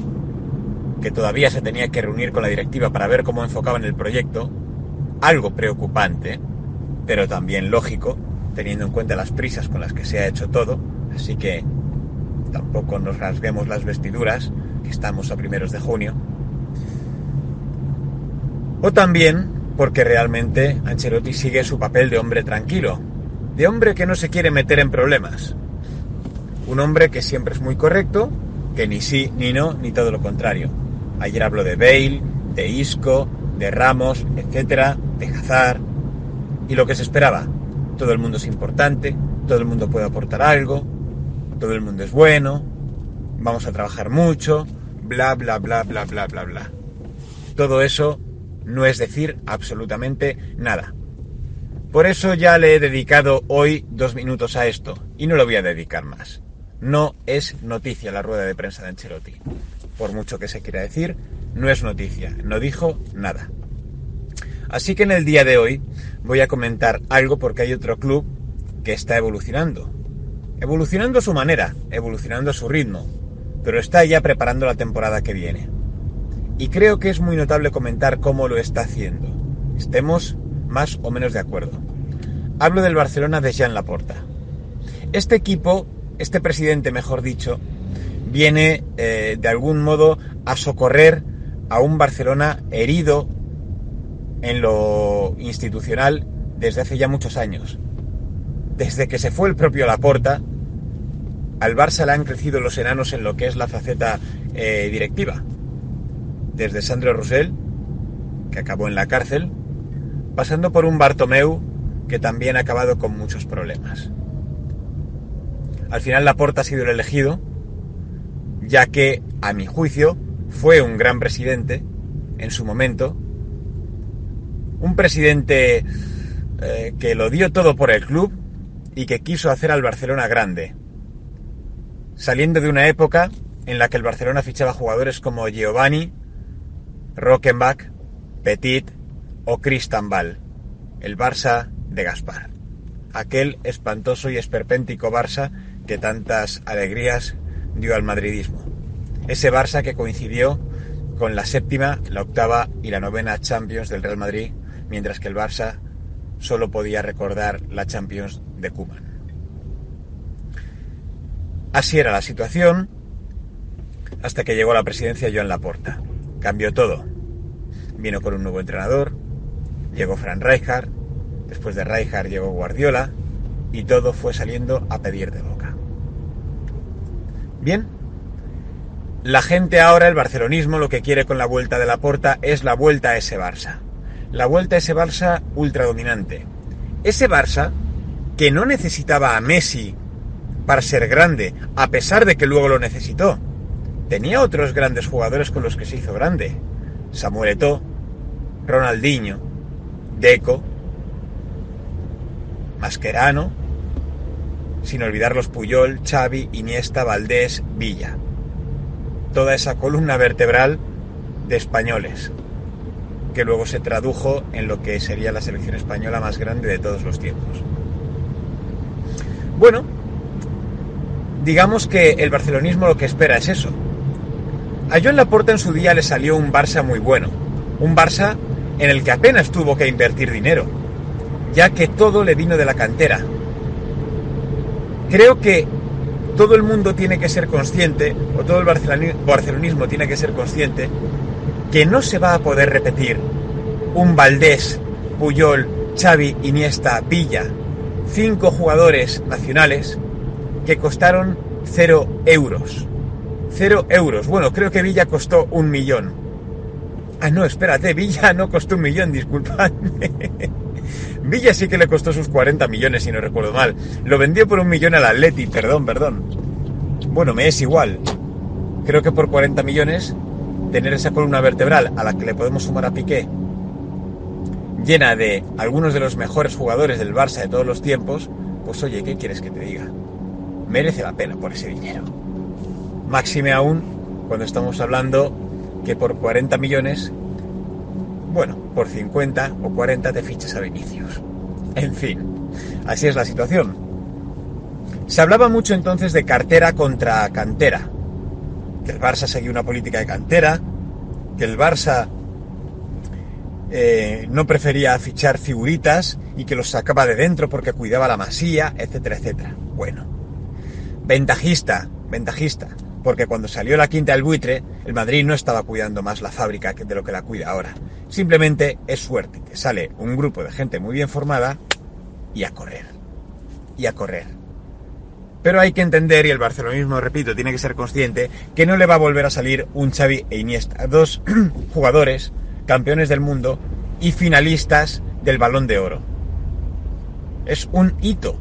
que todavía se tenía que reunir con la directiva para ver cómo enfocaban el proyecto, algo preocupante, pero también lógico, teniendo en cuenta las prisas con las que se ha hecho todo, así que tampoco nos rasguemos las vestiduras, que estamos a primeros de junio. O también porque realmente Ancelotti sigue su papel de hombre tranquilo, de hombre que no se quiere meter en problemas. Un hombre que siempre es muy correcto, que ni sí, ni no, ni todo lo contrario. Ayer habló de Bale, de Isco, de Ramos, etcétera, de Hazard. Y lo que se esperaba. Todo el mundo es importante, todo el mundo puede aportar algo, todo el mundo es bueno, vamos a trabajar mucho, bla, bla, bla, bla, bla, bla, bla. Todo eso no es decir absolutamente nada. Por eso ya le he dedicado hoy dos minutos a esto, y no lo voy a dedicar más. No es noticia la rueda de prensa de Ancelotti. Por mucho que se quiera decir, no es noticia, no dijo nada. Así que en el día de hoy voy a comentar algo porque hay otro club que está evolucionando. Evolucionando a su manera, evolucionando a su ritmo, pero está ya preparando la temporada que viene. Y creo que es muy notable comentar cómo lo está haciendo. Estemos más o menos de acuerdo. Hablo del Barcelona de Jean Laporta. Este equipo, este presidente mejor dicho, viene eh, de algún modo a socorrer a un Barcelona herido en lo institucional desde hace ya muchos años. Desde que se fue el propio Laporta, al Barça le han crecido los enanos en lo que es la faceta eh, directiva. Desde Sandro Roussel, que acabó en la cárcel, pasando por un Bartomeu que también ha acabado con muchos problemas. Al final Laporta ha sido el elegido, ya que, a mi juicio, fue un gran presidente en su momento, un presidente eh, que lo dio todo por el club, y que quiso hacer al Barcelona grande, saliendo de una época en la que el Barcelona fichaba jugadores como Giovanni, Rockenbach, Petit o Cristambal, el Barça de Gaspar, aquel espantoso y esperpéntico Barça que tantas alegrías dio al madridismo. Ese Barça que coincidió con la séptima, la octava y la novena Champions del Real Madrid, mientras que el Barça solo podía recordar la Champions de Cuba. Así era la situación hasta que llegó a la presidencia Joan Laporta. Cambió todo. Vino con un nuevo entrenador, llegó Fran Rijkaard, después de Rijkaard llegó Guardiola y todo fue saliendo a pedir de boca. Bien, la gente ahora, el barcelonismo, lo que quiere con la vuelta de la porta es la vuelta a ese Barça. La vuelta a ese Barça ultradominante. Ese Barça que no necesitaba a Messi para ser grande, a pesar de que luego lo necesitó. Tenía otros grandes jugadores con los que se hizo grande. Samuel Eto'o, Ronaldinho, Deco, Mascherano, sin olvidar los Puyol, Xavi, Iniesta, Valdés, Villa. Toda esa columna vertebral de españoles, que luego se tradujo en lo que sería la selección española más grande de todos los tiempos. Bueno, digamos que el barcelonismo lo que espera es eso. A Joan Laporta en su día le salió un Barça muy bueno, un Barça en el que apenas tuvo que invertir dinero, ya que todo le vino de la cantera. Creo que todo el mundo tiene que ser consciente, o todo el barcelonismo tiene que ser consciente, que no se va a poder repetir un Valdés, Puyol, Xavi, Iniesta, Villa, cinco jugadores nacionales que costaron cero euros. Cero euros. Bueno, creo que Villa costó un millón. Ah, no, espérate, Villa no costó un millón, disculpadme. [laughs] Villa sí que le costó sus 40 millones, si no recuerdo mal. Lo vendió por un millón al Atleti, perdón, perdón. Bueno, me es igual. Creo que por 40 millones, tener esa columna vertebral a la que le podemos sumar a Piqué, llena de algunos de los mejores jugadores del Barça de todos los tiempos, pues oye, ¿qué quieres que te diga? Merece la pena por ese dinero. Máxime aún cuando estamos hablando que por 40 millones, bueno, por 50 o 40 te fichas a Vinicius. En fin, así es la situación. Se hablaba mucho entonces de cartera contra cantera, que el Barça seguía una política de cantera, que el Barça eh, no prefería fichar figuritas y que los sacaba de dentro porque cuidaba la masía, etcétera, etcétera. Bueno, ventajista, ventajista, porque cuando salió la quinta del buitre, el Madrid no estaba cuidando más la fábrica de lo que la cuida ahora. Simplemente es suerte que sale un grupo de gente muy bien formada y a correr. Y a correr. Pero hay que entender, y el barcelonismo, repito, tiene que ser consciente, que no le va a volver a salir un Xavi e Iniesta, dos [clears throat] jugadores, campeones del mundo y finalistas del balón de oro. Es un hito.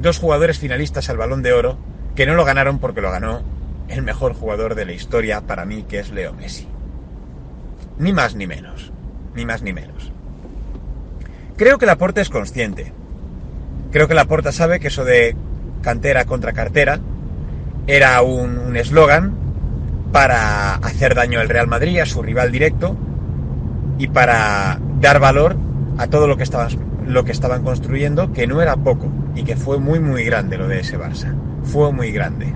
Dos jugadores finalistas al balón de oro que no lo ganaron porque lo ganó el mejor jugador de la historia para mí, que es Leo Messi. Ni más ni menos. Ni más ni menos. Creo que Laporta es consciente. Creo que Laporta sabe que eso de cantera contra cartera, era un eslogan para hacer daño al Real Madrid, a su rival directo, y para dar valor a todo lo que, estaban, lo que estaban construyendo, que no era poco, y que fue muy muy grande lo de ese Barça. Fue muy grande.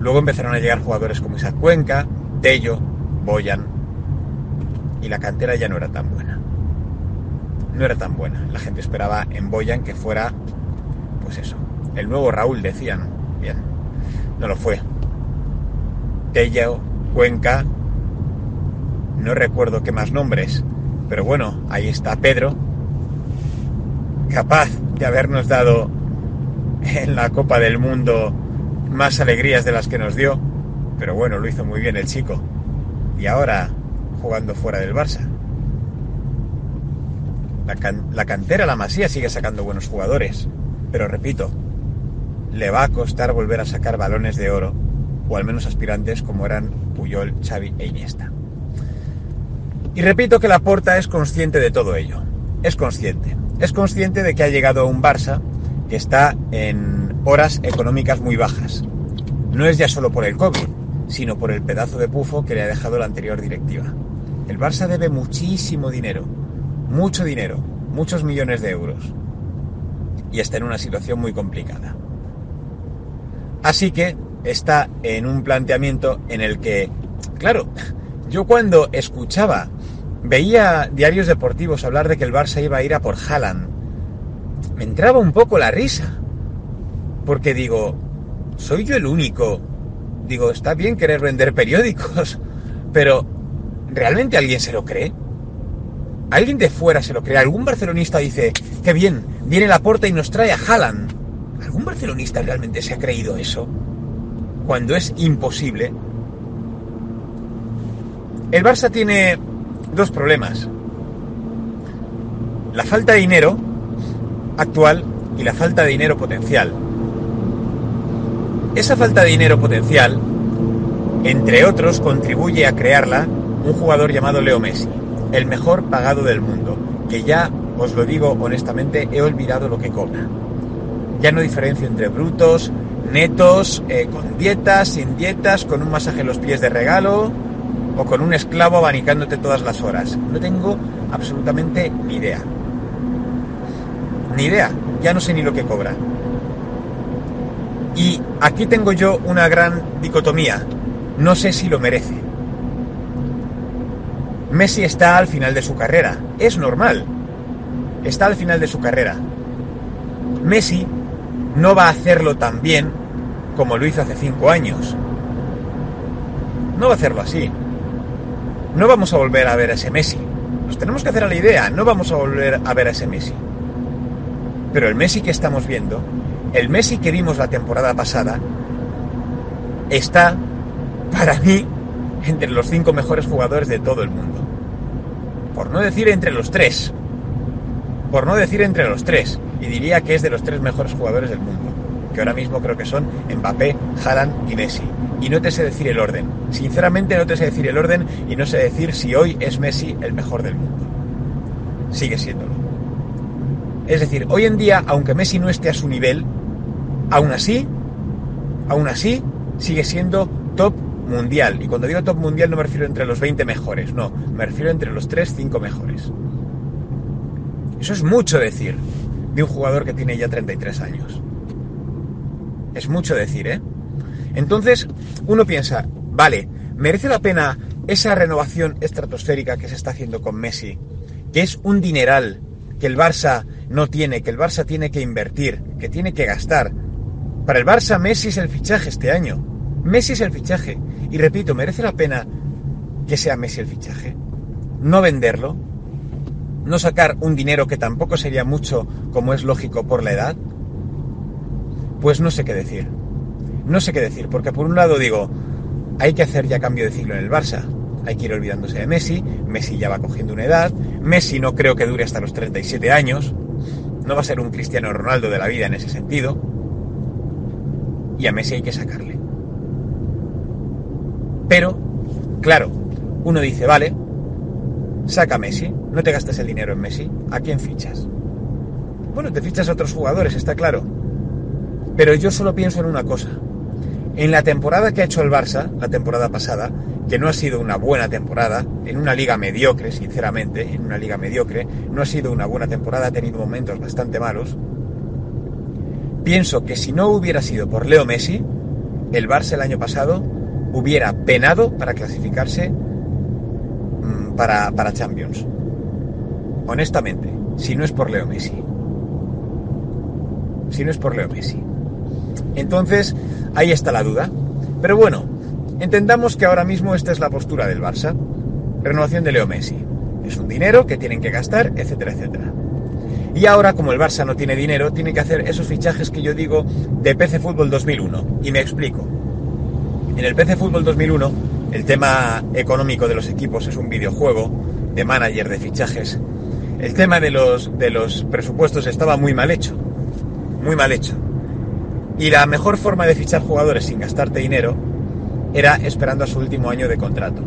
Luego empezaron a llegar jugadores como Isaac Cuenca, Tello, Boyan, y la cantera ya no era tan buena. No era tan buena. La gente esperaba en Boyan que fuera, pues eso, el nuevo Raúl, decían. Bien, no lo fue. Tello, Cuenca, no recuerdo qué más nombres, pero bueno, ahí está Pedro, capaz de habernos dado en la Copa del Mundo más alegrías de las que nos dio, pero bueno, lo hizo muy bien el chico. Y ahora jugando fuera del Barça. La, cantera, la Masía sigue sacando buenos jugadores, pero repito, le va a costar volver a sacar balones de oro, o al menos aspirantes como eran Puyol, Xavi e Iniesta. Y repito que la Porta es consciente de todo ello. Es consciente. Es consciente de que ha llegado a un Barça que está en horas económicas muy bajas. No es ya solo por el COVID, sino por el pedazo de pufo que le ha dejado la anterior directiva. El Barça debe muchísimo dinero, mucho dinero, muchos millones de euros. Y está en una situación muy complicada. Así que está en un planteamiento en el que, claro, yo cuando escuchaba, veía diarios deportivos hablar de que el Barça iba a ir a por Haaland, entraba un poco la risa. Porque digo, soy yo el único. Digo, está bien querer vender periódicos, [laughs] pero ¿realmente alguien se lo cree? ¿Alguien de fuera se lo cree? ¿Algún barcelonista dice, qué bien, viene la puerta y nos trae a Haaland? ¿Algún barcelonista realmente se ha creído eso? Cuando es imposible. El Barça tiene dos problemas. La falta de dinero actual y la falta de dinero potencial. Esa falta de dinero potencial, entre otros, contribuye a crearla un jugador llamado Leo Messi, el mejor pagado del mundo, que ya, os lo digo honestamente, he olvidado lo que cobra. Ya no diferencio entre brutos, netos, eh, con dietas, sin dietas, con un masaje en los pies de regalo o con un esclavo abanicándote todas las horas. No tengo absolutamente ni idea. Ni idea. Ya no sé ni lo que cobra. Y aquí tengo yo una gran dicotomía. No sé si lo merece. Messi está al final de su carrera. Es normal. Está al final de su carrera. Messi no va a hacerlo tan bien como lo hizo hace cinco años. No va a hacerlo así. No vamos a volver a ver a ese Messi. Nos tenemos que hacer a la idea, no vamos a volver a ver a ese Messi. Pero el Messi que estamos viendo, el Messi que vimos la temporada pasada, está, para mí, entre los cinco mejores jugadores de todo el mundo. Por no decir entre los tres. Por no decir entre los tres y diría que es de los tres mejores jugadores del mundo, que ahora mismo creo que son Mbappé, Haaland y Messi. Y no te sé decir el orden. Sinceramente no te sé decir el orden y no sé decir si hoy es Messi el mejor del mundo. Sigue siéndolo. Es decir, hoy en día, aunque Messi no esté a su nivel, aún así, aún así, sigue siendo top mundial. Y cuando digo top mundial no me refiero entre los 20 mejores, no, me refiero entre los 3, 5 mejores. Eso es mucho decir. de un jugador que tiene ya 33 años. Es mucho decir, ¿eh? Entonces, uno piensa, vale, ¿merece la pena esa renovación estratosférica que se está haciendo con Messi? Que es un dineral que el Barça no tiene, que el Barça tiene que invertir, que tiene que gastar. Para el Barça, Messi es el fichaje este año. Messi es el fichaje. Y repito, ¿merece la pena que sea Messi el fichaje? No venderlo, no sacar un dinero que tampoco sería mucho como es lógico por la edad, pues no sé qué decir. No sé qué decir, porque por un lado digo, hay que hacer ya cambio de ciclo en el Barça. Hay que ir olvidándose de Messi. Messi ya va cogiendo una edad. Messi no creo que dure hasta los 37 años. No va a ser un Cristiano Ronaldo de la vida en ese sentido. Y a Messi hay que sacarle. Pero, claro, uno dice, vale, saca a Messi, no te gastes el dinero en Messi, ¿a quién fichas? Bueno, te fichas a otros jugadores, está claro. Pero yo solo pienso en una cosa. En la temporada que ha hecho el Barça, la temporada pasada, que no ha sido una buena temporada, en una liga mediocre, sinceramente, en una liga mediocre, no ha sido una buena temporada, ha tenido momentos bastante malos, pienso que si no hubiera sido por Leo Messi, el Barça el año pasado hubiera penado para clasificarse mm, para, para Champions. Honestamente, si no es por Leo Messi. Si no es por Leo Messi. Entonces, ahí está la duda. Pero bueno, entendamos que ahora mismo esta es la postura del Barça. Renovación de Leo Messi. Es un dinero que tienen que gastar, etcétera, etcétera. Y ahora, como el Barça no tiene dinero, tiene que hacer esos fichajes que yo digo de PC Fútbol 2001. Y me explico. En el PC Fútbol 2001, el tema económico de los equipos es un videojuego de manager de fichajes. El tema de los, de los presupuestos estaba muy mal hecho. Muy mal hecho. Y la mejor forma de fichar jugadores sin gastarte dinero era esperando a su último año de contrato.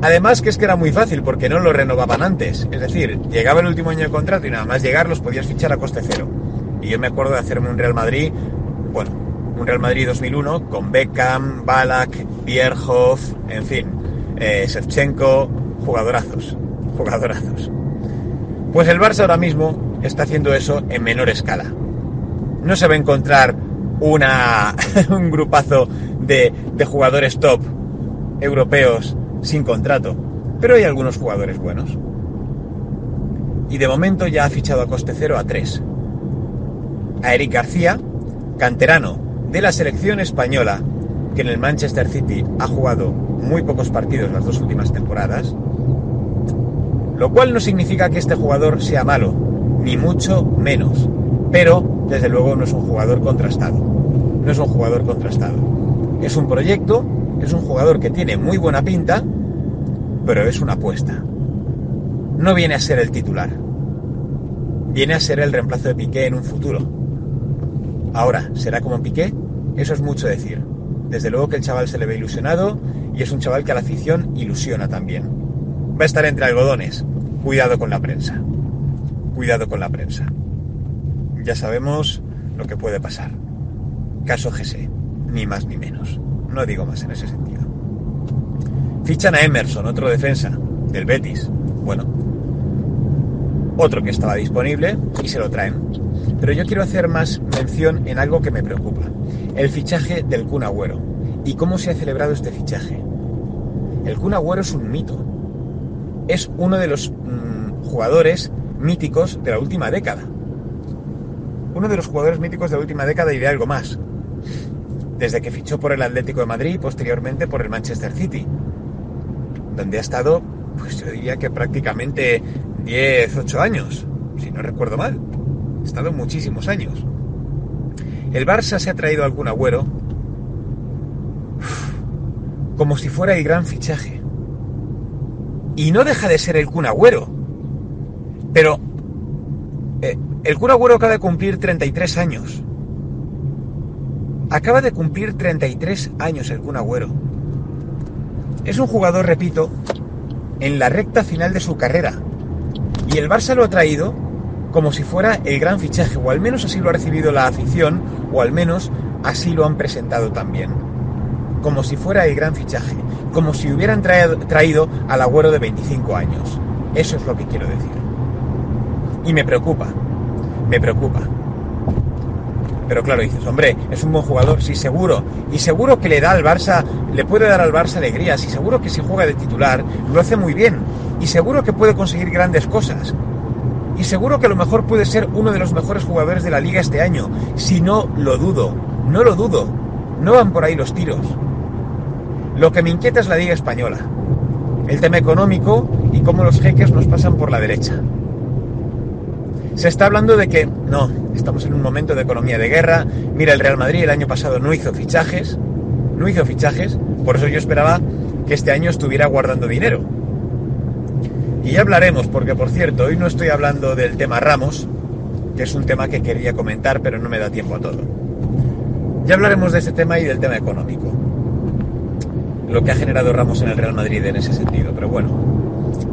Además que es que era muy fácil porque no lo renovaban antes. Es decir, llegaba el último año de contrato y nada más llegar los podías fichar a coste cero. Y yo me acuerdo de hacerme un Real Madrid, bueno, un Real Madrid 2001 con Beckham, Balak, Bierhoff, en fin, eh, Shevchenko, jugadorazos, jugadorazos. Pues el Barça ahora mismo está haciendo eso en menor escala. No se va a encontrar una, [laughs] un grupazo de, jugadores top europeos sin contrato, pero hay algunos jugadores buenos. Y de momento ya ha fichado a coste cero a tres. A Eric García, canterano de la selección española, que en el Manchester City ha jugado muy pocos partidos las dos últimas temporadas, lo cual no significa que este jugador sea malo, ni mucho menos, pero desde luego no es un jugador contrastado. No es un jugador contrastado. Es un proyecto, es un jugador que tiene muy buena pinta, pero es una apuesta. No viene a ser el titular. Viene a ser el reemplazo de Piqué en un futuro. Ahora, ¿será como Piqué? Eso es mucho decir. Desde luego que el chaval se le ve ilusionado y es un chaval que a la afición ilusiona también. Va a estar entre algodones. Cuidado con la prensa. Cuidado con la prensa ya sabemos lo que puede pasar. Caso GC, ni más ni menos. No digo más en ese sentido. Fichan a Emerson, otro defensa, del Betis. Bueno, otro que estaba disponible y se lo traen. Pero yo quiero hacer más mención en algo que me preocupa. El fichaje del Kun Agüero. ¿Y cómo se ha celebrado este fichaje? El Kun Agüero es un mito. Es uno de los mm, jugadores míticos de la última década uno de los jugadores míticos de la última década y de algo más. Desde que fichó por el Atlético de Madrid y posteriormente por el Manchester City, donde ha estado, pues yo diría que prácticamente 10, 8 años, si no recuerdo mal. Ha estado muchísimos años. El Barça se ha traído algún agüero como si fuera el gran fichaje. Y no deja de ser el Kun Agüero. Pero eh, el cura Agüero acaba de cumplir 33 años. Acaba de cumplir 33 años el Kun Agüero. Es un jugador, repito, en la recta final de su carrera. Y el Barça lo ha traído como si fuera el gran fichaje, o al menos así lo ha recibido la afición, o al menos así lo han presentado también. Como si fuera el gran fichaje, como si hubieran traído, al Agüero de 25 años. Eso es lo que quiero decir. Y me preocupa, me preocupa. Pero claro, dices, hombre, es un buen jugador, sí, seguro. Y seguro que le da al Barça, le puede dar al Barça alegrías. Y seguro que si juega de titular, lo hace muy bien. Y seguro que puede conseguir grandes cosas. Y seguro que a lo mejor puede ser uno de los mejores jugadores de la liga este año. Si no, lo dudo. No lo dudo. No van por ahí los tiros. Lo que me inquieta es la liga española. El tema económico y cómo los jeques nos pasan por la derecha. Se está hablando de que no, estamos en un momento de economía de guerra. Mira, el Real Madrid el año pasado no hizo fichajes, no hizo fichajes, por eso yo esperaba que este año estuviera guardando dinero. Y ya hablaremos, porque por cierto, hoy no estoy hablando del tema Ramos, que es un tema que quería comentar, pero no me da tiempo a todo. Ya hablaremos de ese tema y del tema económico. Lo que ha generado Ramos en el Real Madrid en ese sentido. Pero bueno,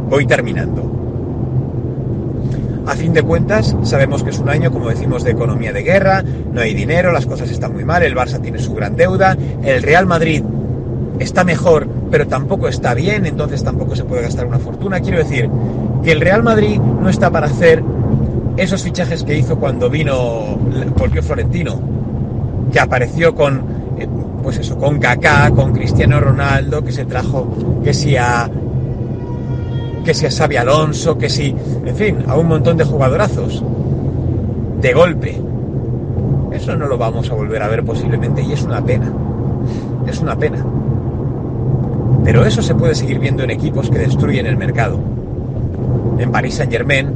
voy terminando. A fin de cuentas, sabemos que es un año, como decimos, de economía de guerra, no hay dinero, las cosas están muy mal, el Barça tiene su gran deuda, el Real Madrid está mejor, pero tampoco está bien, entonces tampoco se puede gastar una fortuna. Quiero decir que el Real Madrid no está para hacer esos fichajes que hizo cuando vino, volvió Florentino, que apareció con, eh, pues eso, con Kaká, con Cristiano Ronaldo, que se trajo, que si a que si a Alonso, que si, en fin, a un montón de jugadorazos. De golpe. Eso no lo vamos a volver a ver posiblemente y es una pena. Es una pena. Pero eso se puede seguir viendo en equipos que destruyen el mercado. En Paris Saint Germain,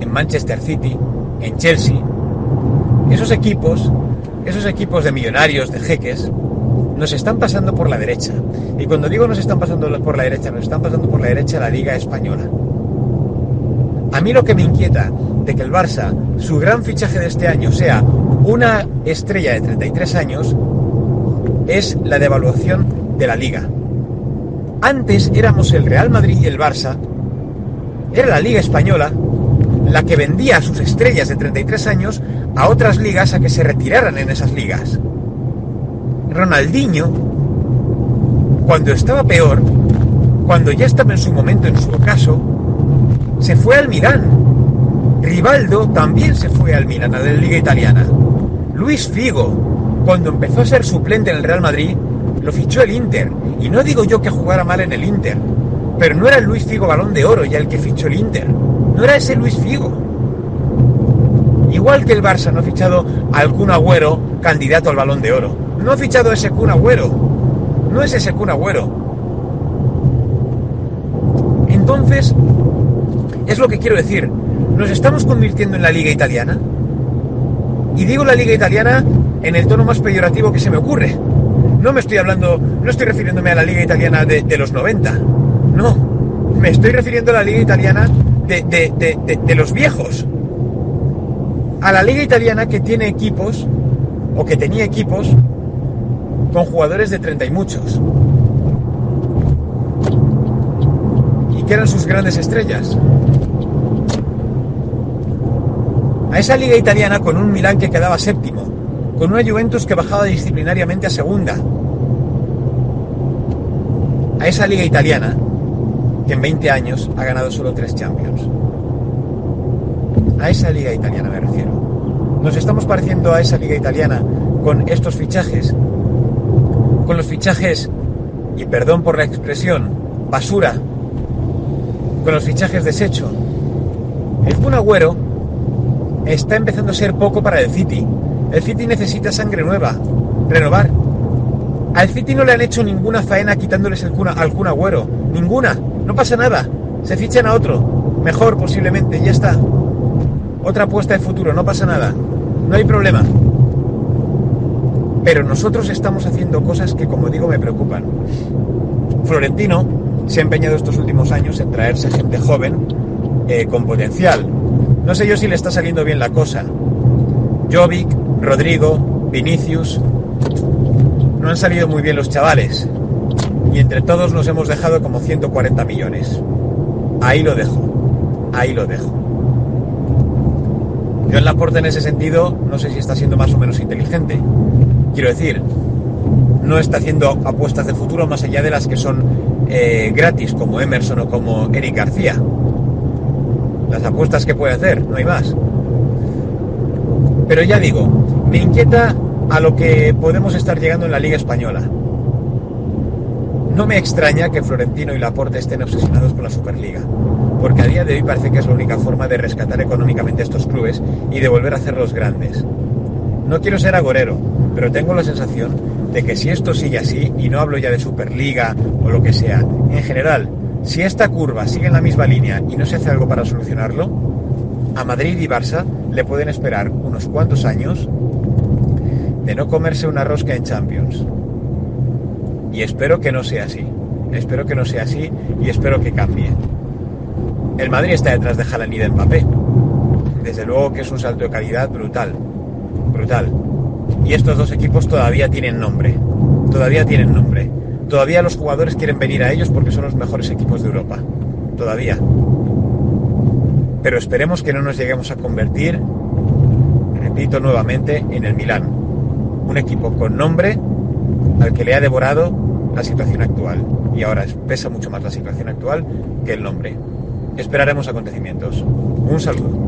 en Manchester City, en Chelsea. Esos equipos, esos equipos de millonarios, de jeques, nos están pasando por la derecha. Y cuando digo nos están pasando por la derecha, nos están pasando por la derecha la Liga Española. A mí lo que me inquieta de que el Barça, su gran fichaje de este año, sea una estrella de 33 años, es la devaluación de la Liga. Antes éramos el Real Madrid y el Barça, era la Liga Española la que vendía a sus estrellas de 33 años a otras ligas a que se retiraran en esas ligas. Ronaldinho, cuando estaba peor, cuando ya estaba en su momento, en su ocaso, se fue al Milán. Rivaldo también se fue al Milán, a la Liga Italiana. Luis Figo, cuando empezó a ser suplente en el Real Madrid, lo fichó el Inter. Y no digo yo que jugara mal en el Inter, pero no era el Luis Figo balón de oro ya el que fichó el Inter. No era ese Luis Figo. Igual que el Barça no ha fichado a algún agüero candidato al balón de oro. No ha fichado ese Kun Agüero. No es ese Kun Agüero. Entonces, es lo que quiero decir. Nos estamos convirtiendo en la liga italiana. Y digo la liga italiana en el tono más peyorativo que se me ocurre. No me estoy hablando, no estoy refiriéndome a la liga italiana de, los 90. No, me estoy refiriendo a la liga italiana de, de los viejos. A la liga italiana que tiene equipos, o que tenía equipos, con jugadores de 30 y muchos. ¿Y qué eran sus grandes estrellas? A esa liga italiana con un Milán que quedaba séptimo, con una Juventus que bajaba disciplinariamente a segunda. A esa liga italiana que en 20 años ha ganado solo tres Champions. A esa liga italiana me refiero. Nos estamos pareciendo a esa liga italiana con estos fichajes con los fichajes, y perdón por la expresión, basura, con los fichajes desecho. El Kun Agüero está empezando a ser poco para el City. El City necesita sangre nueva, renovar. Al City no le han hecho ninguna faena quitándoles el cuna, al Kun Agüero. Ninguna. No pasa nada. Se fichan a otro. Mejor posiblemente. Ya está. Otra apuesta de futuro. No pasa nada. No hay problema. Pero nosotros estamos haciendo cosas que, como digo, me preocupan. Florentino se ha empeñado estos últimos años en traerse gente joven eh, con potencial. No sé yo si le está saliendo bien la cosa. Jovic, Rodrigo, Vinicius. No han salido muy bien los chavales. Y entre todos nos hemos dejado como 140 millones. Ahí lo dejo. Ahí lo dejo. Yo en la Laporte en ese sentido no sé si está siendo más o menos inteligente. Quiero decir, no está haciendo apuestas de futuro más allá de las que son eh, gratis, como Emerson o como Eric García. Las apuestas que puede hacer, no hay más. Pero ya digo, me inquieta a lo que podemos estar llegando en la Liga Española. No me extraña que Florentino y Laporte estén obsesionados con la Superliga, porque a día de hoy parece que es la única forma de rescatar económicamente estos clubes y de volver a hacerlos grandes. No quiero ser agorero, pero tengo la sensación de que si esto sigue así, y no hablo ya de Superliga o lo que sea, en general, si esta curva sigue en la misma línea y no se hace algo para solucionarlo, a Madrid y Barça le pueden esperar unos cuantos años de no comerse una rosca en Champions. Y espero que no sea así. Espero que no sea así y espero que cambie. El Madrid está detrás de Haaland y de Mbappé. Desde luego que es un salto de calidad brutal. Brutal. Y estos dos equipos todavía tienen nombre. Todavía tienen nombre. Todavía los jugadores quieren venir a ellos porque son los mejores equipos de Europa. Todavía. Pero esperemos que no nos lleguemos a convertir, repito nuevamente, en el Milán. Un equipo con nombre al que le ha devorado la situación actual. Y ahora pesa mucho más la situación actual que el nombre. Esperaremos acontecimientos. Un saludo.